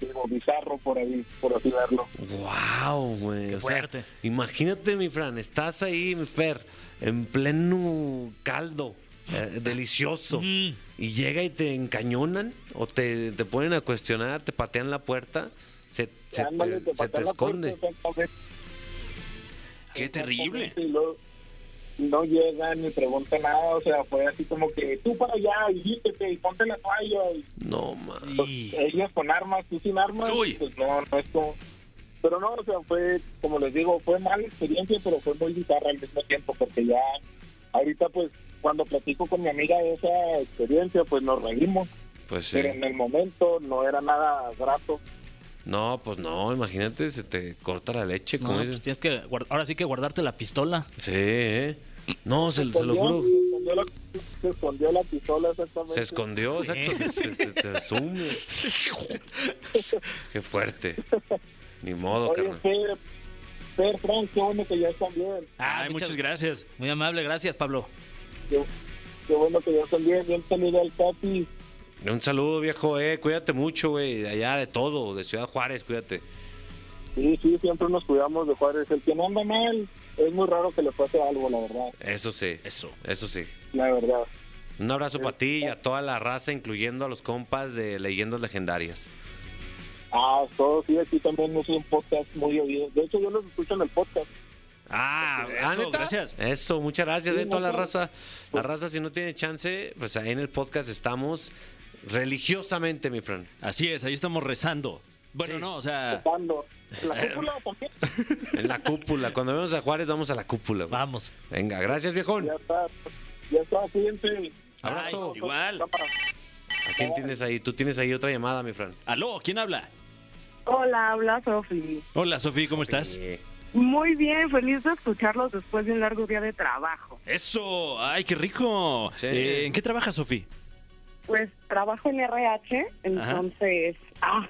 digo, bizarro por ahí, por así verlo. Wow, güey. Qué o sea, imagínate, mi Fran, estás ahí, mi Fer, en pleno caldo, eh, delicioso, Mm. y llega y te encañonan o te, te ponen a cuestionar, te patean la puerta, se, se Ándale, te, te se te patean la puerta, esconde. Qué terrible. Y luego no llegan ni preguntan nada, o sea, fue así como que tú para allá y vístete y ponte la toalla y No, mames. pues, ellos con armas, tú sin armas, Uy. pues no, no es como... Pero no, o sea, fue, como les digo, fue mala experiencia, pero fue muy bizarra al mismo tiempo, porque ya ahorita pues cuando platico con mi amiga de esa experiencia, pues nos reímos, Pues sí. pero en el momento no era nada grato. No, pues no, imagínate, se te corta la leche, No, como pues tienes que guard- ahora sí que guardarte la pistola. Sí, ¿eh? No, se, se lo escondió, juro. se escondió la, se escondió la pistola exactamente. Se escondió, Sí. exacto. Se, se- te asume. Qué fuerte. Ni modo, Oye, carnal. Fer, Fer, Frank, qué bueno que ya están bien. Ay, muchas gracias. Muy amable, gracias, Pablo. Qué, qué bueno que ya están bien. Bien saludo al Capi. Un saludo, viejo, eh. Cuídate mucho, güey. De allá, de todo. De Ciudad Juárez, cuídate. Sí, sí, siempre nos cuidamos de Juárez. El que no anda mal, es muy raro que le pase algo, la verdad. Eso sí. Eso. Eso sí. La verdad. Un abrazo para ti y a toda la raza, incluyendo a los compas de Leyendas Legendarias. Ah, todo, sí, aquí también es un podcast muy oído. De hecho, yo los escucho en el podcast. Ah, Eso, ¿ah, neta? gracias. Eso, muchas gracias, Sí, eh, toda la raza. La raza, si no tiene chance, pues ahí en el podcast estamos religiosamente, mi Fran. Así es, ahí estamos rezando. Bueno, Sí. no, o sea, Tocando. La cúpula también. En la cúpula. Cuando vemos a Juárez, vamos a la cúpula. güey. Vamos. Venga, gracias, viejón. Ya está. Ya está, cuídense. Abrazo. Ay, igual. ¿A quién tienes ahí? Tú tienes ahí otra llamada, mi Fran. aló, ¿quién habla? Hola, habla Sofi. Hola, Sofía, ¿cómo estás? Eh, Muy bien, feliz de escucharlos después de un largo día de trabajo. Eso, ay, qué rico. Sí. Eh, ¿En qué trabajas, Sofía? Pues trabajo en RH, entonces, ay,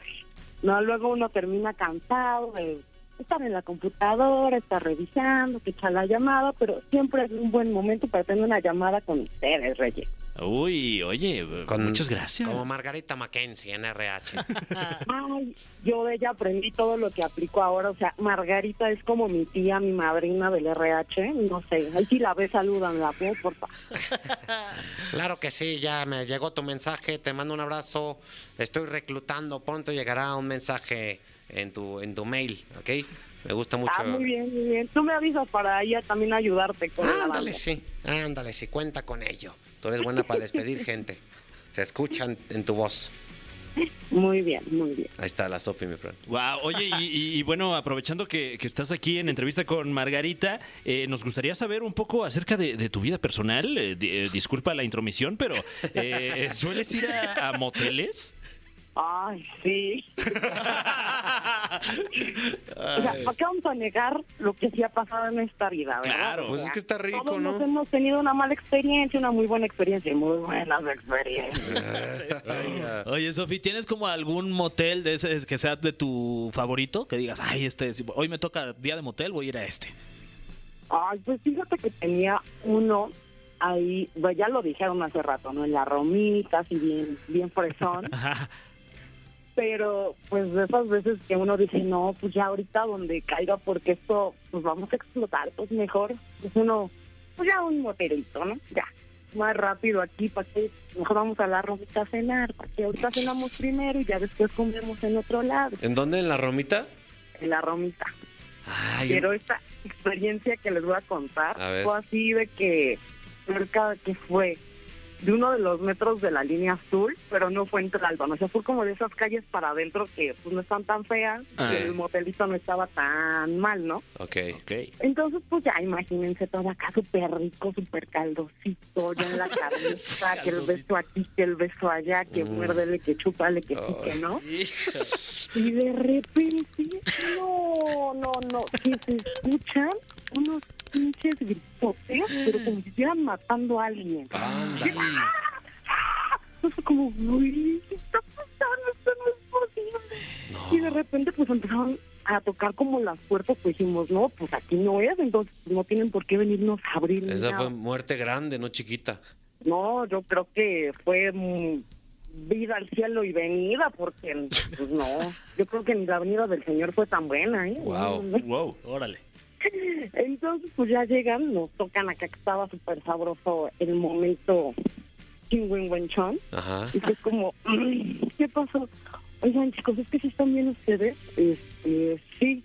no, luego uno termina cansado de estar en la computadora, estar revisando, que echar la llamada, pero siempre es un buen momento para tener una llamada con ustedes, Reyes. Uy, oye, muchas gracias. Como Margarita Mackenzie en RH. Ay, yo de ella aprendí todo lo que aplico ahora. O sea, Margarita es como mi tía, mi madrina del RH. No sé, ahí si la ves, salúdanla, ¿puedo, por favor? claro que sí, ya me llegó tu mensaje, te mando un abrazo. Estoy reclutando, pronto llegará un mensaje en tu, en tu mail, ¿ok? Me gusta mucho. Ah, muy bien, muy bien. Tú me avisas para ella también ayudarte con la Ándale, sí, ándale, sí, cuenta con ello. Tú eres buena para despedir gente. Se escuchan en tu voz. Muy bien, muy bien. Ahí está la Sofi, mi friend. Wow, oye, y, y- y bueno, aprovechando que, que estás aquí en entrevista con Margarita, eh, nos gustaría saber un poco acerca de, de tu vida personal. Eh, di- eh, disculpa la intromisión, pero eh, ¿sueles ir a, a moteles? Ay, sí. O sea, ¿para qué vamos a negar lo que sí ha pasado en esta vida, verdad? Claro. Pues es que está rico, Todos ¿no? hemos tenido una mala experiencia, una muy buena experiencia y muy buenas experiencias. Oye, Sofi, ¿tienes como algún motel de ese que sea de tu favorito? Que digas, ay, este, hoy me toca día de motel, voy a ir a este. Ay, pues fíjate que tenía uno ahí, pues ya lo dijeron hace rato, ¿no? En la romita, así bien, bien fresón. Pero pues de esas veces que uno dice, no, pues ya ahorita donde caiga, porque esto, pues vamos a explotar, pues mejor, pues uno, pues ya un motelito, ¿no? Ya, más rápido aquí, para que mejor vamos a la romita a cenar, para que ahorita cenamos primero y ya después comemos en otro lado, ¿En dónde? ¿En la Romita? en la romita. Ay, Pero esta experiencia que les voy a contar A fue así de que cerca que fue de uno de los metros de la línea azul, pero no fue en Tlalpan, o sea, fue como de esas calles para adentro que pues no están tan feas, Sí. y el motelito no estaba tan mal, ¿no? ok. Ok. Entonces, pues ya imagínense todo acá súper rico, súper caldosito, ya en la carnita, que el beso aquí, que el beso allá, que Mm. muérdele, que chúpale, que Ay. pique, ¿no? Y de repente, no, no, no, que se escuchan unos pinches gritotes, pero como si estuvieran matando a alguien. Ándale. Entonces fue como, uy, ¿qué está pasando? Esto no es posible. Y de repente pues empezaron a tocar como las puertas, pues dijimos, no, pues aquí no es, entonces no tienen por qué venirnos a abrir. Esa nada. fue muerte grande, no chiquita. No, yo creo que fue mm, vida al cielo y venida, porque pues no, yo creo que ni la venida del Señor fue tan buena, ¿eh? Wow. Wow, órale. Entonces, pues ya llegan, nos tocan acá que estaba súper sabroso el momento chingüengüenchón. Ajá. Y fue como, "Mm, ¿qué pasó? Oigan, chicos, es que si están bien ustedes. Este, sí.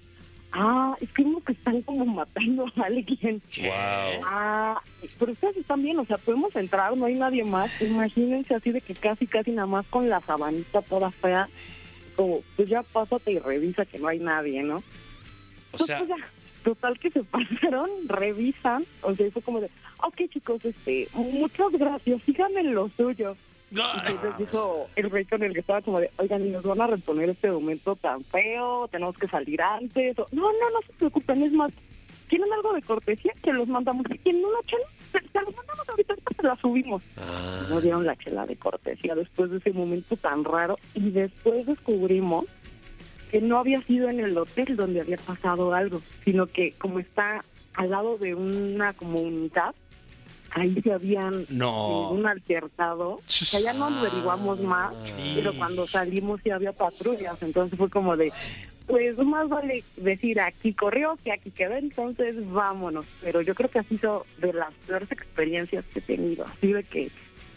Ah, es que como que están como matando a alguien. Wow. Ah, pero ustedes están bien, o sea, podemos entrar, no hay nadie más. Imagínense así de que casi, casi nada más con la sabanita toda fea. Como, pues ya pásate y revisa que no hay nadie, ¿no? O Pues, sea, pues, ya, total que se pasaron, revisan, o sea, y fue como de, ok chicos, este, muchas gracias, síganme en lo suyo. Y entonces dijo el rey con el que estaba como de, oigan, y nos van a reponer este momento tan feo, tenemos que salir antes. O, no, no, no se preocupen, es más, ¿quieren algo de cortesía? Que los mandamos. ¿Quieren una chela? Se, se los mandamos ahorita, ahorita se la subimos. ah, Nos dieron la chela de cortesía después de ese momento tan raro. Y después descubrimos que no había sido en el hotel donde había pasado algo, sino que como está al lado de una comunidad, ahí se habían No. un altercado. Sea, ya no averiguamos más, pero cuando salimos sí había patrullas, entonces fue como de, pues más vale decir aquí corrió que aquí quedó, entonces vámonos. Pero yo creo que así son de las peores experiencias que he tenido, así de que,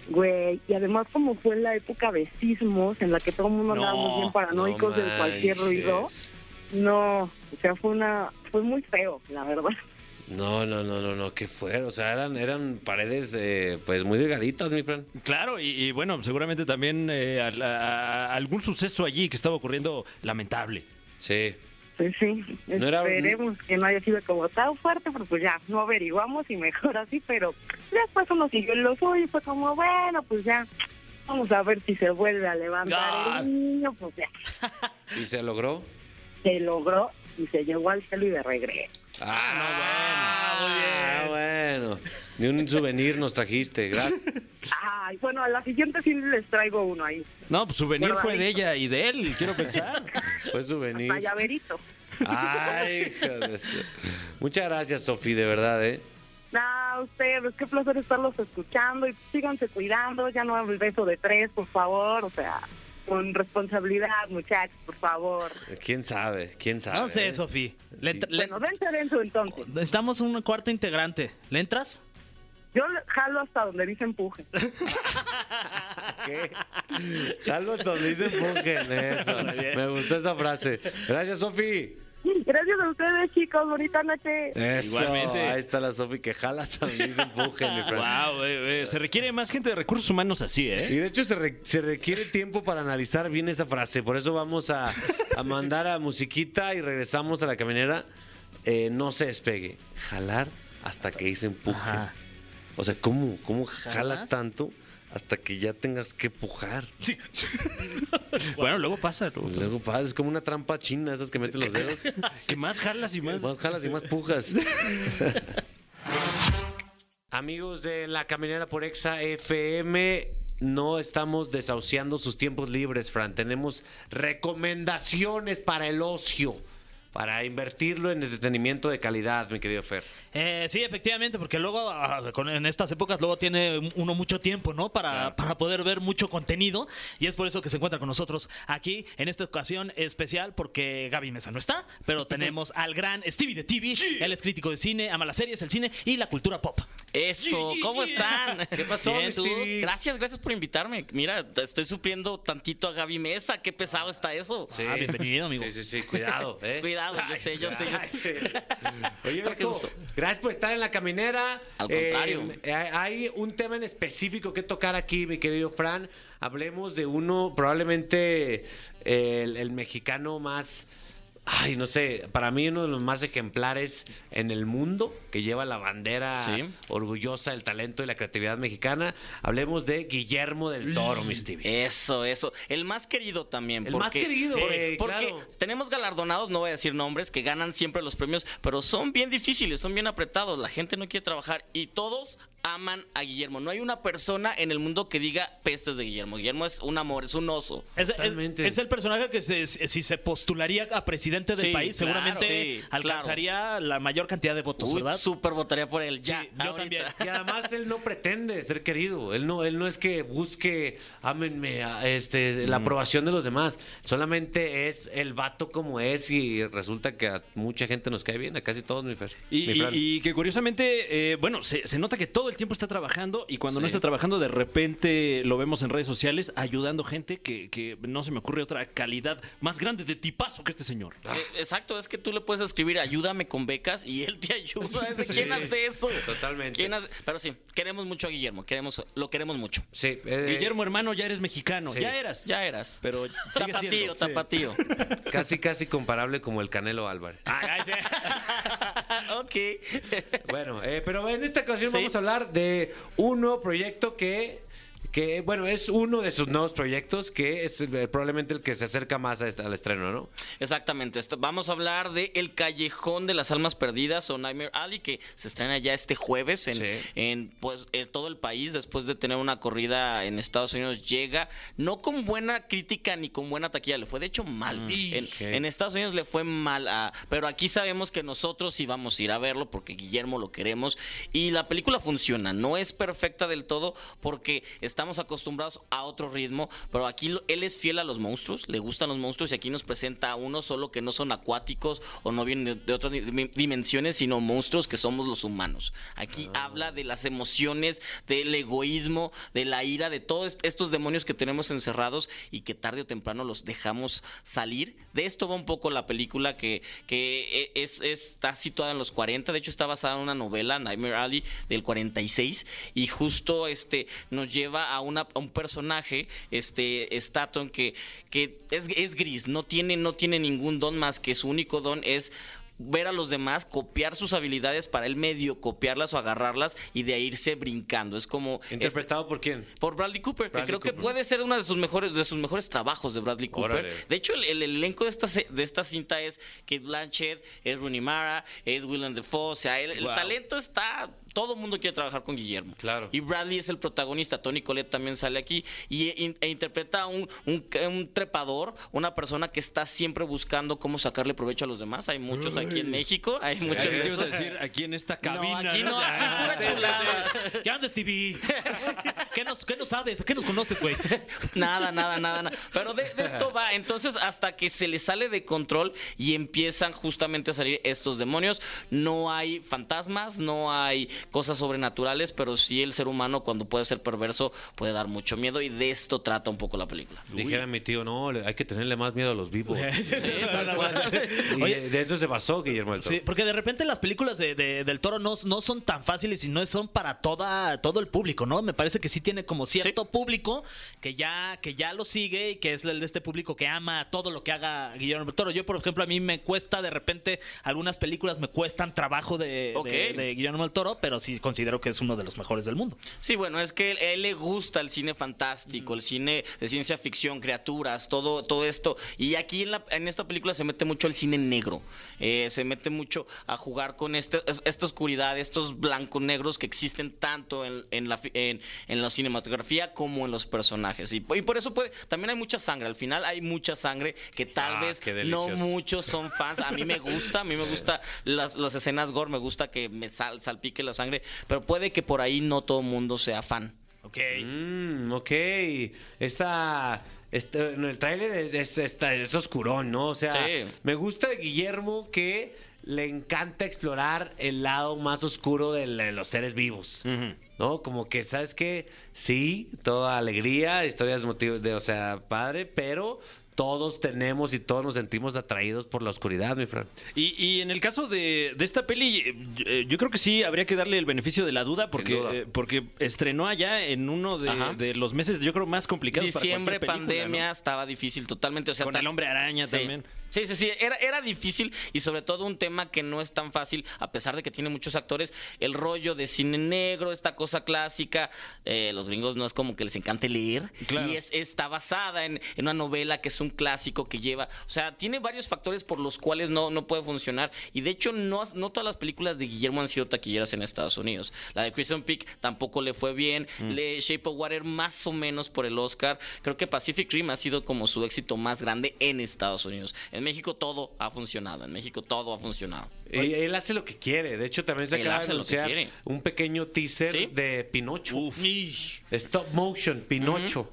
güey, y además como fue en la época de sismos, en la que todo el mundo No, andábamos bien paranoicos no de cualquier ruido, no, o sea, fue una, fue muy feo, la verdad. No, no, no, no, no, qué fue. O sea, eran, eran paredes, eh, pues muy delgaditas, mi friend. Claro, y, y bueno, seguramente también eh, al- a- a- algún suceso allí que estaba ocurriendo lamentable. Sí. Pues sí, No era- esperemos que no haya sido como tan fuerte, pero pues ya, no averiguamos y mejor así, pero después uno siguió en lo suyo y fue como, bueno, pues ya, vamos a ver si se vuelve a levantar Ah. el niño, pues ya, ¿Y se logró? se logró y se llegó al cielo y de regreso. Ah, no, bueno. Ah, bueno. Ni un souvenir nos trajiste, gracias. Ay, bueno, a la siguiente sí les traigo uno ahí, No, pues souvenir fue de ella y de él, quiero pensar. Fue souvenir. hasta llaverito. Ay, su- Muchas gracias, Sofi, de verdad, ¿eh? Ah, ustedes, qué placer estarlos escuchando y síganse cuidando, ya no el beso de tres, por favor, o sea, con responsabilidad, muchachos, por favor. ¿Quién sabe? ¿Quién sabe? No sé, eh? Sofi. Le le- Bueno, denso entonces. Necesitamos un cuarto integrante. ¿Le entras? Yo jalo hasta donde dice empuje. ¿Qué? Jalo hasta donde dicen empujen. Eso. Me gustó esa frase. Gracias, Sofi. Gracias a ustedes, chicos, bonita noche. Eso. Igualmente. Ahí está la Sofi que jala hasta donde dicen empujen, mi Fran. Wow, eh, eh, se requiere más gente de recursos humanos así, Y ¿eh? de hecho se, re- se requiere tiempo para analizar bien esa frase. Por eso vamos a, a mandar a musiquita y regresamos a la caminera. Eh, no se despegue. Jalar hasta que dice empuje. Ajá. O sea, ¿cómo, cómo jalas ¿Jalas? tanto hasta que ya tengas que pujar? Bueno, luego pasa. luego pasa. Luego pasa, es como una trampa china, esas que meten los dedos. Que más jalas y más. Más jalas y más pujas. Amigos de la caminera por Exa FM, no estamos desahuciando sus tiempos libres, Fran. Tenemos recomendaciones para el ocio, para invertirlo en entretenimiento de calidad, mi querido Fer. Eh, sí, efectivamente, porque luego ah, en estas épocas luego tiene uno mucho tiempo, ¿no? Para, para poder ver mucho contenido y es por eso que se encuentra con nosotros aquí en esta ocasión especial porque Gaby Mesa no está, pero tenemos al gran Stevie de TV, él es crítico de cine, ama las series, el cine y la cultura pop. Eso, ¿cómo están? ¿Qué pasó, Bien. Gracias, gracias por invitarme. Mira, estoy supliendo tantito a Gaby Mesa. Qué pesado está eso. Ah, bienvenido, amigo. Sí, sí, sí, cuidado, ¿eh? Cuidado, yo sé, yo sé, yo sé. Oye, Pero qué Beco, gusto. gracias por estar en la caminera. Al contrario. Eh, hay un tema en específico que tocar aquí, mi querido Fran. Hablemos de uno, probablemente eh, el, el mexicano más. Ay, no sé, para mí uno de los más ejemplares en el mundo, que lleva la bandera Sí. orgullosa del talento y la creatividad mexicana. Hablemos de Guillermo del Toro, mi Stevie. Eso, eso. El más querido también. El porque- más querido, Sí, porque claro. tenemos galardonados, no voy a decir nombres, que ganan siempre los premios, pero son bien difíciles, son bien apretados. La gente no quiere trabajar y todos aman a Guillermo. No hay una persona en el mundo que diga pestes de Guillermo. Guillermo es un amor, es un oso. Es, es- Totalmente. es el personaje que se- si se postularía a presidente del Sí, país, claro, seguramente sí, alcanzaría la mayor cantidad de votos, Uy, ¿verdad? súper votaría por él. Ya, Sí, yo también. Y además él no pretende ser querido. Él no, él no es que busque, ámenme, a- este, la aprobación de los demás. Solamente es el vato como es y resulta que a mucha gente nos cae bien, a casi todos, mi Fer. Y, mi y- Fran. y que curiosamente, eh, bueno, se, se nota que todo el tiempo está trabajando y cuando no Sí. está trabajando, de repente lo vemos en redes sociales ayudando gente que, que no se me ocurre otra calidad más grande de tipazo que este señor. Ah. Eh, Exacto, es que tú le puedes escribir ayúdame con becas y él te ayuda. De, ¿Quién Sí, hace eso? totalmente. ¿Quién hace- Pero sí, queremos mucho a Guillermo, queremos, lo queremos mucho. Sí, eh, Guillermo, hermano, ya eres mexicano. Sí. Ya eras. Ya eras. Pero Tapatío, tapatío. casi, casi comparable como el Canelo Álvarez. ok. Bueno, eh, pero en esta ocasión Sí. vamos a hablar de un nuevo proyecto que, que, bueno, es uno de sus nuevos proyectos que es eh, probablemente el que se acerca más a este- al estreno, ¿no? Exactamente. esto- Vamos a hablar de El Callejón de las Almas Perdidas o Nightmare Alley, que se estrena ya este jueves en, Sí. en, pues, en todo el país. Después de tener una corrida en Estados Unidos, llega no con buena crítica ni con buena taquilla. Le fue, de hecho, mal. En, Ok. en Estados Unidos le fue mal. a- pero aquí sabemos que nosotros sí vamos a ir a verlo porque Guillermo lo queremos. Y la película funciona. No es perfecta del todo porque estamos acostumbrados a otro ritmo. Pero aquí él es fiel a los monstruos. Le gustan los monstruos y aquí nos presenta a unos solo que no son acuáticos o no vienen de, de otras dim- dimensiones, sino monstruos que somos los humanos. Aquí habla de las emociones, del egoísmo, de la ira, de todos est- estos demonios que tenemos encerrados y que tarde o temprano los dejamos salir. De esto va un poco la película que, que e- es, está situada en los 40. De hecho, está basada en una novela, Nightmare Alley, del 46. Y justo este nos lleva a, una, a un personaje, este Staton, que, que es, es gris, no tiene, no tiene ningún don más que su único don es ver a los demás, copiar sus habilidades para él medio copiarlas o agarrarlas y de ahí irse brincando. Es como ¿Interpretado por quién? por Bradley Cooper, Bradley que creo que puede ser uno de sus mejores, de sus mejores trabajos de Bradley Cooper. Órale. De hecho, el, el elenco de esta, de esta cinta es Kate Blanchett, es Rooney Mara, es Willem Dafoe. O sea, el, el talento está todo el mundo quiere trabajar con Guillermo. Claro. Y Bradley es el protagonista, Tony Collette también sale aquí y e, e interpreta a un, un, un trepador, una persona que está siempre buscando cómo sacarle provecho a los demás. Hay muchos aquí en México, hay muchos ¿Qué de ibas a esos. decir aquí en esta No, cabina? aquí no, aquí pura chulada. ¿Qué andas, TV? ¿Qué nos, ¿Qué nos sabes? ¿Qué nos conoces, güey? Nada, nada, nada, nada. Pero de, de esto va. Entonces, hasta que se le sale de control y empiezan justamente a salir estos demonios, no hay fantasmas, no hay cosas sobrenaturales, pero sí el ser humano, cuando puede ser perverso, puede dar mucho miedo. Y de esto trata un poco la película. Dijera mi tío, no, hay que tenerle más miedo a los vivos. Sí, tal cual. Y Oye. de eso se basó Guillermo del Toro. Sí, porque de repente las películas de, de- del toro no, no son tan fáciles y no son para toda, todo el público, ¿no? Me parece que sí tiene como cierto público que ya, que ya lo sigue y que es el de este público que ama todo lo que haga Guillermo del Toro. Yo, por ejemplo, a mí me cuesta de repente, algunas películas me cuestan trabajo de, de- Ok. de Guillermo del Toro, pero sí considero que es uno de los mejores del mundo. Sí, bueno, es que a él le gusta el cine fantástico, el cine de ciencia ficción, criaturas, todo, todo esto. Y aquí en, la- en esta película se mete mucho el cine negro. Eh, se mete mucho a jugar con este, es- esta oscuridad, estos blancos negros que existen tanto en, en la, en, en cinematografía como en los personajes. Y, y por eso puede, también hay mucha sangre. Al final hay mucha sangre que tal Ah, vez no muchos son fans. A mí me gusta, a mí me gusta las, las escenas gore, me gusta que me sal, salpique la sangre, pero puede que por ahí no todo el mundo sea fan. Ok. Mm, ok. Esta. Este, en el tráiler es, es, está- es oscurón, ¿no? O sea, Sí. me gusta Guillermo que le encanta explorar el lado más oscuro de, la- de los seres vivos. ¿No? Como que, ¿sabes qué? Sí, toda alegría, historias motivos de, o sea, padre, pero todos tenemos y todos nos sentimos atraídos por la oscuridad, mi Fran. Y, y en el caso de, de esta peli, eh, yo creo que sí habría que darle el beneficio de la duda porque, duda. eh, porque estrenó allá en uno de, los meses, yo creo, más complicados Diciembre, para película, pandemia, ¿no? estaba difícil totalmente. O sea, Con el hombre araña Sí. también. Sí, sí, sí, era, era difícil y sobre todo un tema que no es tan fácil, a pesar de que tiene muchos actores, el rollo de cine negro, esta cosa clásica, eh, los gringos no es como que les encante leer Claro. y es, está basada en, en una novela que es un clásico que lleva, o sea, tiene varios factores por los cuales no, no puede funcionar y de hecho no, no todas las películas de Guillermo han sido taquilleras en Estados Unidos. La de Crimson Peak tampoco le fue bien, le Shape of Water más o menos por el Oscar, creo que Pacific Rim ha sido como su éxito más grande en Estados Unidos. En México todo ha funcionado, en México todo ha funcionado. Y él hace lo que quiere. De hecho, también se Él acaba de hace lo que anunciar quiere. un pequeño teaser ¿Sí? de Pinocho. Stop motion, Pinocho.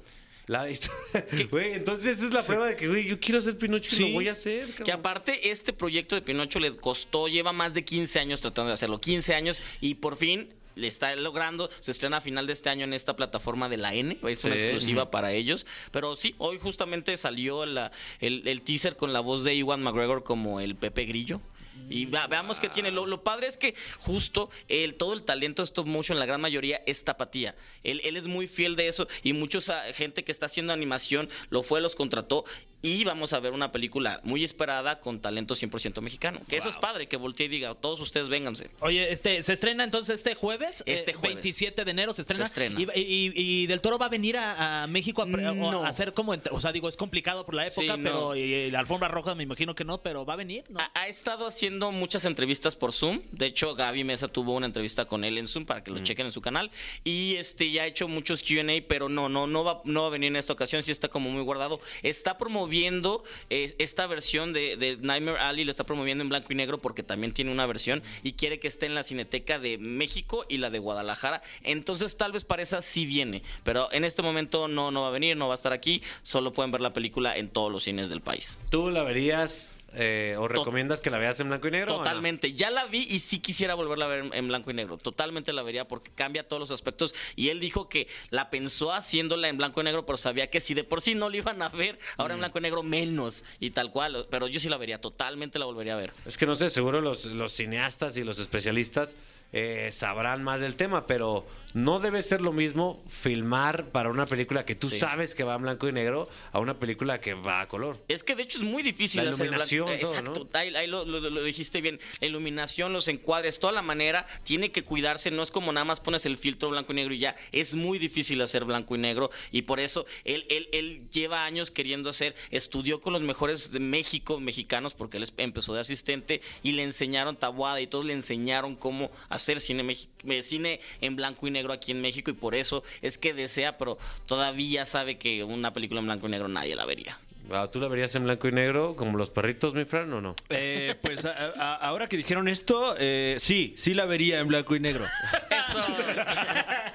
La histo- Güey, entonces esa es la prueba de que, güey, yo quiero hacer Pinocho y Sí. lo voy a hacer. Que aparte este proyecto de Pinocho le costó, lleva más de 15 años tratando de hacerlo, 15 años y por fin le está logrando, se estrena a final de este año en esta plataforma de la N, es una Sí. exclusiva para ellos, pero sí, hoy justamente salió la- el, el teaser con la voz de Iwan McGregor como el Pepe Grillo. Y va- veamos qué tiene. Lo, lo padre es que justo el, todo el talento de stop motion, la gran mayoría, es tapatía. Él, él es muy fiel de eso y mucha gente que está haciendo animación lo fue, los contrató y vamos a ver una película muy esperada con talento 100% mexicano. Que eso es padre, que voltee y diga, todos ustedes vénganse. Oye, este, se estrena entonces este jueves, Este eh, jueves. 27 de enero se estrena. Se estrena. Y, y- y Del Toro va a venir a, a México a, No. hacer como, o sea, digo, es complicado por la época, Sí, no. pero y, la alfombra roja me imagino que no, pero va a venir, ¿no? Ha, ha estado haciendo muchas entrevistas por Zoom. De hecho, Gaby Mesa tuvo una entrevista con él en Zoom para que lo chequen en su canal. Y este ya ha hecho muchos QA, pero no, no, no va, no va a venir en esta ocasión. Sí está como muy guardado. Está promoviendo eh, esta versión de, de Nightmare Alley, la está promoviendo en blanco y negro porque también tiene una versión y quiere que esté en la Cineteca de México y la de Guadalajara. Entonces, tal vez para esa sí viene. Pero en este momento no, no va a venir, no va a estar aquí. Solo pueden ver la película en todos los cines del país. ¿Tú la verías eh, o recomiendas que la veas en blanco y negro? no? Totalmente. Ya la vi y sí quisiera volverla a ver en, en blanco y negro. Totalmente la vería porque cambia todos los aspectos. Y él dijo que la pensó haciéndola en blanco y negro, pero sabía que si de por sí no la iban a ver, ahora en blanco y negro menos y tal cual. Pero yo sí la vería, totalmente la volvería a ver. Es que no sé, seguro los, los cineastas y los especialistas eh, sabrán más del tema, pero no debe ser lo mismo filmar para una película que tú Sí. sabes que va en blanco y negro a una película que va a color. Es que de hecho es muy difícil La hacer en blanco- iluminación, todo, Exacto, ¿no? ahí, ahí lo, lo- lo dijiste bien. La iluminación, los encuadres, toda la manera tiene que cuidarse. No es como nada más pones el filtro blanco y negro y ya. Es muy difícil hacer blanco y negro y por eso él, él, él lleva años queriendo hacer. Estudió con los mejores de México, mexicanos, porque él empezó de asistente y le enseñaron tabuada y todos le enseñaron cómo hacer cine, mexi- eh, cine en blanco y negro aquí en México y por eso es que desea, pero todavía sabe que una película en blanco y negro nadie la vería. Ah, ¿Tú la verías en blanco y negro como los perritos, mi Fran, o no? Eh, pues a- a- ahora que dijeron esto, eh, sí, sí la vería en blanco y negro.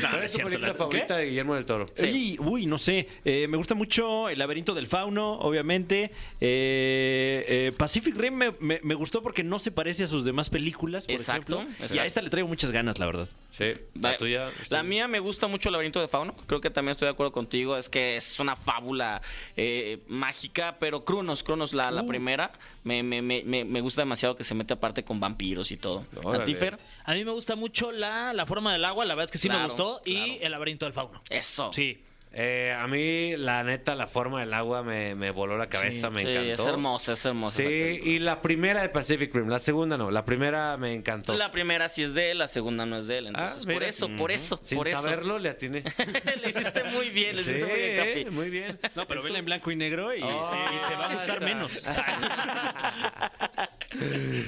¿Cuál es tu película favorita de Guillermo del Toro? Uy, uy, no sé. Eh, me gusta mucho El laberinto del fauno, obviamente. Eh, eh, Pacific Rim me, me- me gustó porque no se parece a sus demás películas, por Exacto, ejemplo. Y a exacto. esta le traigo muchas ganas, la verdad. Sí, la Va- tuya. La mía me gusta mucho el laberinto de fauno. Creo que también estoy de acuerdo contigo. Es que es una fábula eh, mágica, pero Cronos, Cronos, la, Uh. la primera, me, me, me, me- me gusta demasiado que se mete aparte con vampiros y todo. Órale. ¿A ti, Fer? A mí me gusta mucho la, la forma del agua, la verdad es que sí me Claro, gustó. Y el laberinto del fauno. Eso. Sí. Eh, a mí, la neta, la forma del agua me, me voló la cabeza, me Sí, encantó. es hermosa, es hermosa. Sí, y la primera de Pacific Rim, la segunda no, la primera me encantó. La primera sí es de él, la segunda no es de él. Entonces, Ah, por mira. eso, por eso, Sin por eso. saberlo, le atiné. le hiciste muy bien, le hiciste muy bien, Capi. muy bien. No, pero vela en blanco y negro y, y te va a gustar está. menos.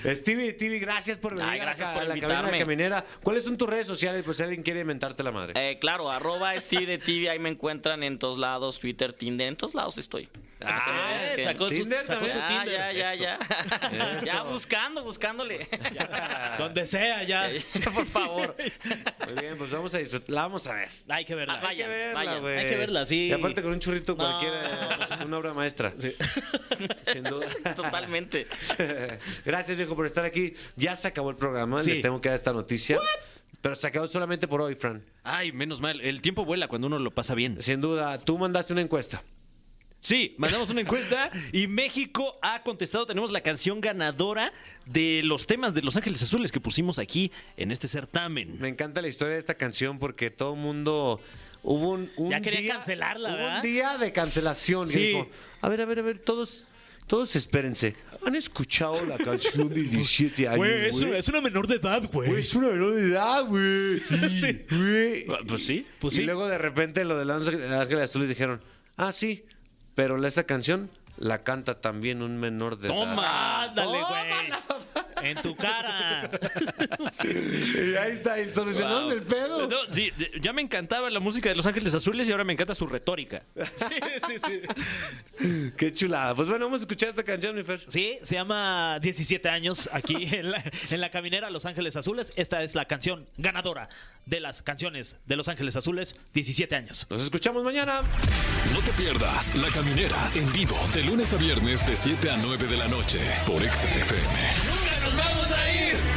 Stevie, Stevie, gracias por venir Ay, gracias a por la cabina de invitarme. caminera. ¿Cuáles son tus redes sociales? Pues si alguien quiere mentarte la madre. Eh, claro, arroba Steve de TV, ahí me encuentran en todos lados, Twitter, Tinder, en todos lados estoy. Ah, Es que- sacó su, Tinder sacó su. Ya, Tinder. ya, ya, ya. Eso. Ya buscando, buscándole. Donde sea, ya. Por favor. Muy bien, pues vamos a disfrutar. La vamos a ver. Hay que verla. Ah, vaya. Hay que verla, vayan. Hay que verla, sí. Y aparte con un churrito No. cualquiera es una obra maestra. Sin duda. Totalmente. Gracias, viejo, por estar aquí. Ya se acabó el programa. Sí. Les tengo que dar esta noticia. Pero se acabó solamente por hoy, Fran. Ay, menos mal. El tiempo vuela cuando uno lo pasa bien. Sin duda, tú mandaste una encuesta. Sí, mandamos una encuesta y México ha contestado. Tenemos la canción ganadora de los temas de Los Ángeles Azules que pusimos aquí en este certamen. Me encanta la historia de esta canción porque todo el mundo hubo un, un Ya quería día, cancelarla, hubo ¿verdad? un día de cancelación. Sí. Y dijo, a ver, a ver, a ver, todos, todos espérense. ¿Han escuchado la canción de 17 años? Güey, es, una- es una menor de edad, güey. Güey, es una menor de edad, güey. Sí. Güey. Pues sí. Pues y sí. luego de repente lo de Los Ángeles Azules dijeron, ah, sí, pero esa canción la canta también un menor de edad. Toma, ándale, güey. En tu cara. Y ahí está, y solucionaron el pedo. No, sí, de- ya me encantaba la música de Los Ángeles Azules y ahora me encanta su retórica. Sí, sí, sí. Qué chulada. Pues bueno, vamos a escuchar esta canción, mi Fer. Sí, se llama 17 años aquí en la, en la caminera Los Ángeles Azules. Esta es la canción ganadora de las canciones de Los Ángeles Azules, 17 años. Nos escuchamos mañana. No te pierdas La Caminera en vivo de lunes a viernes de 7 a 9 de la noche por XFM. Vamos aí!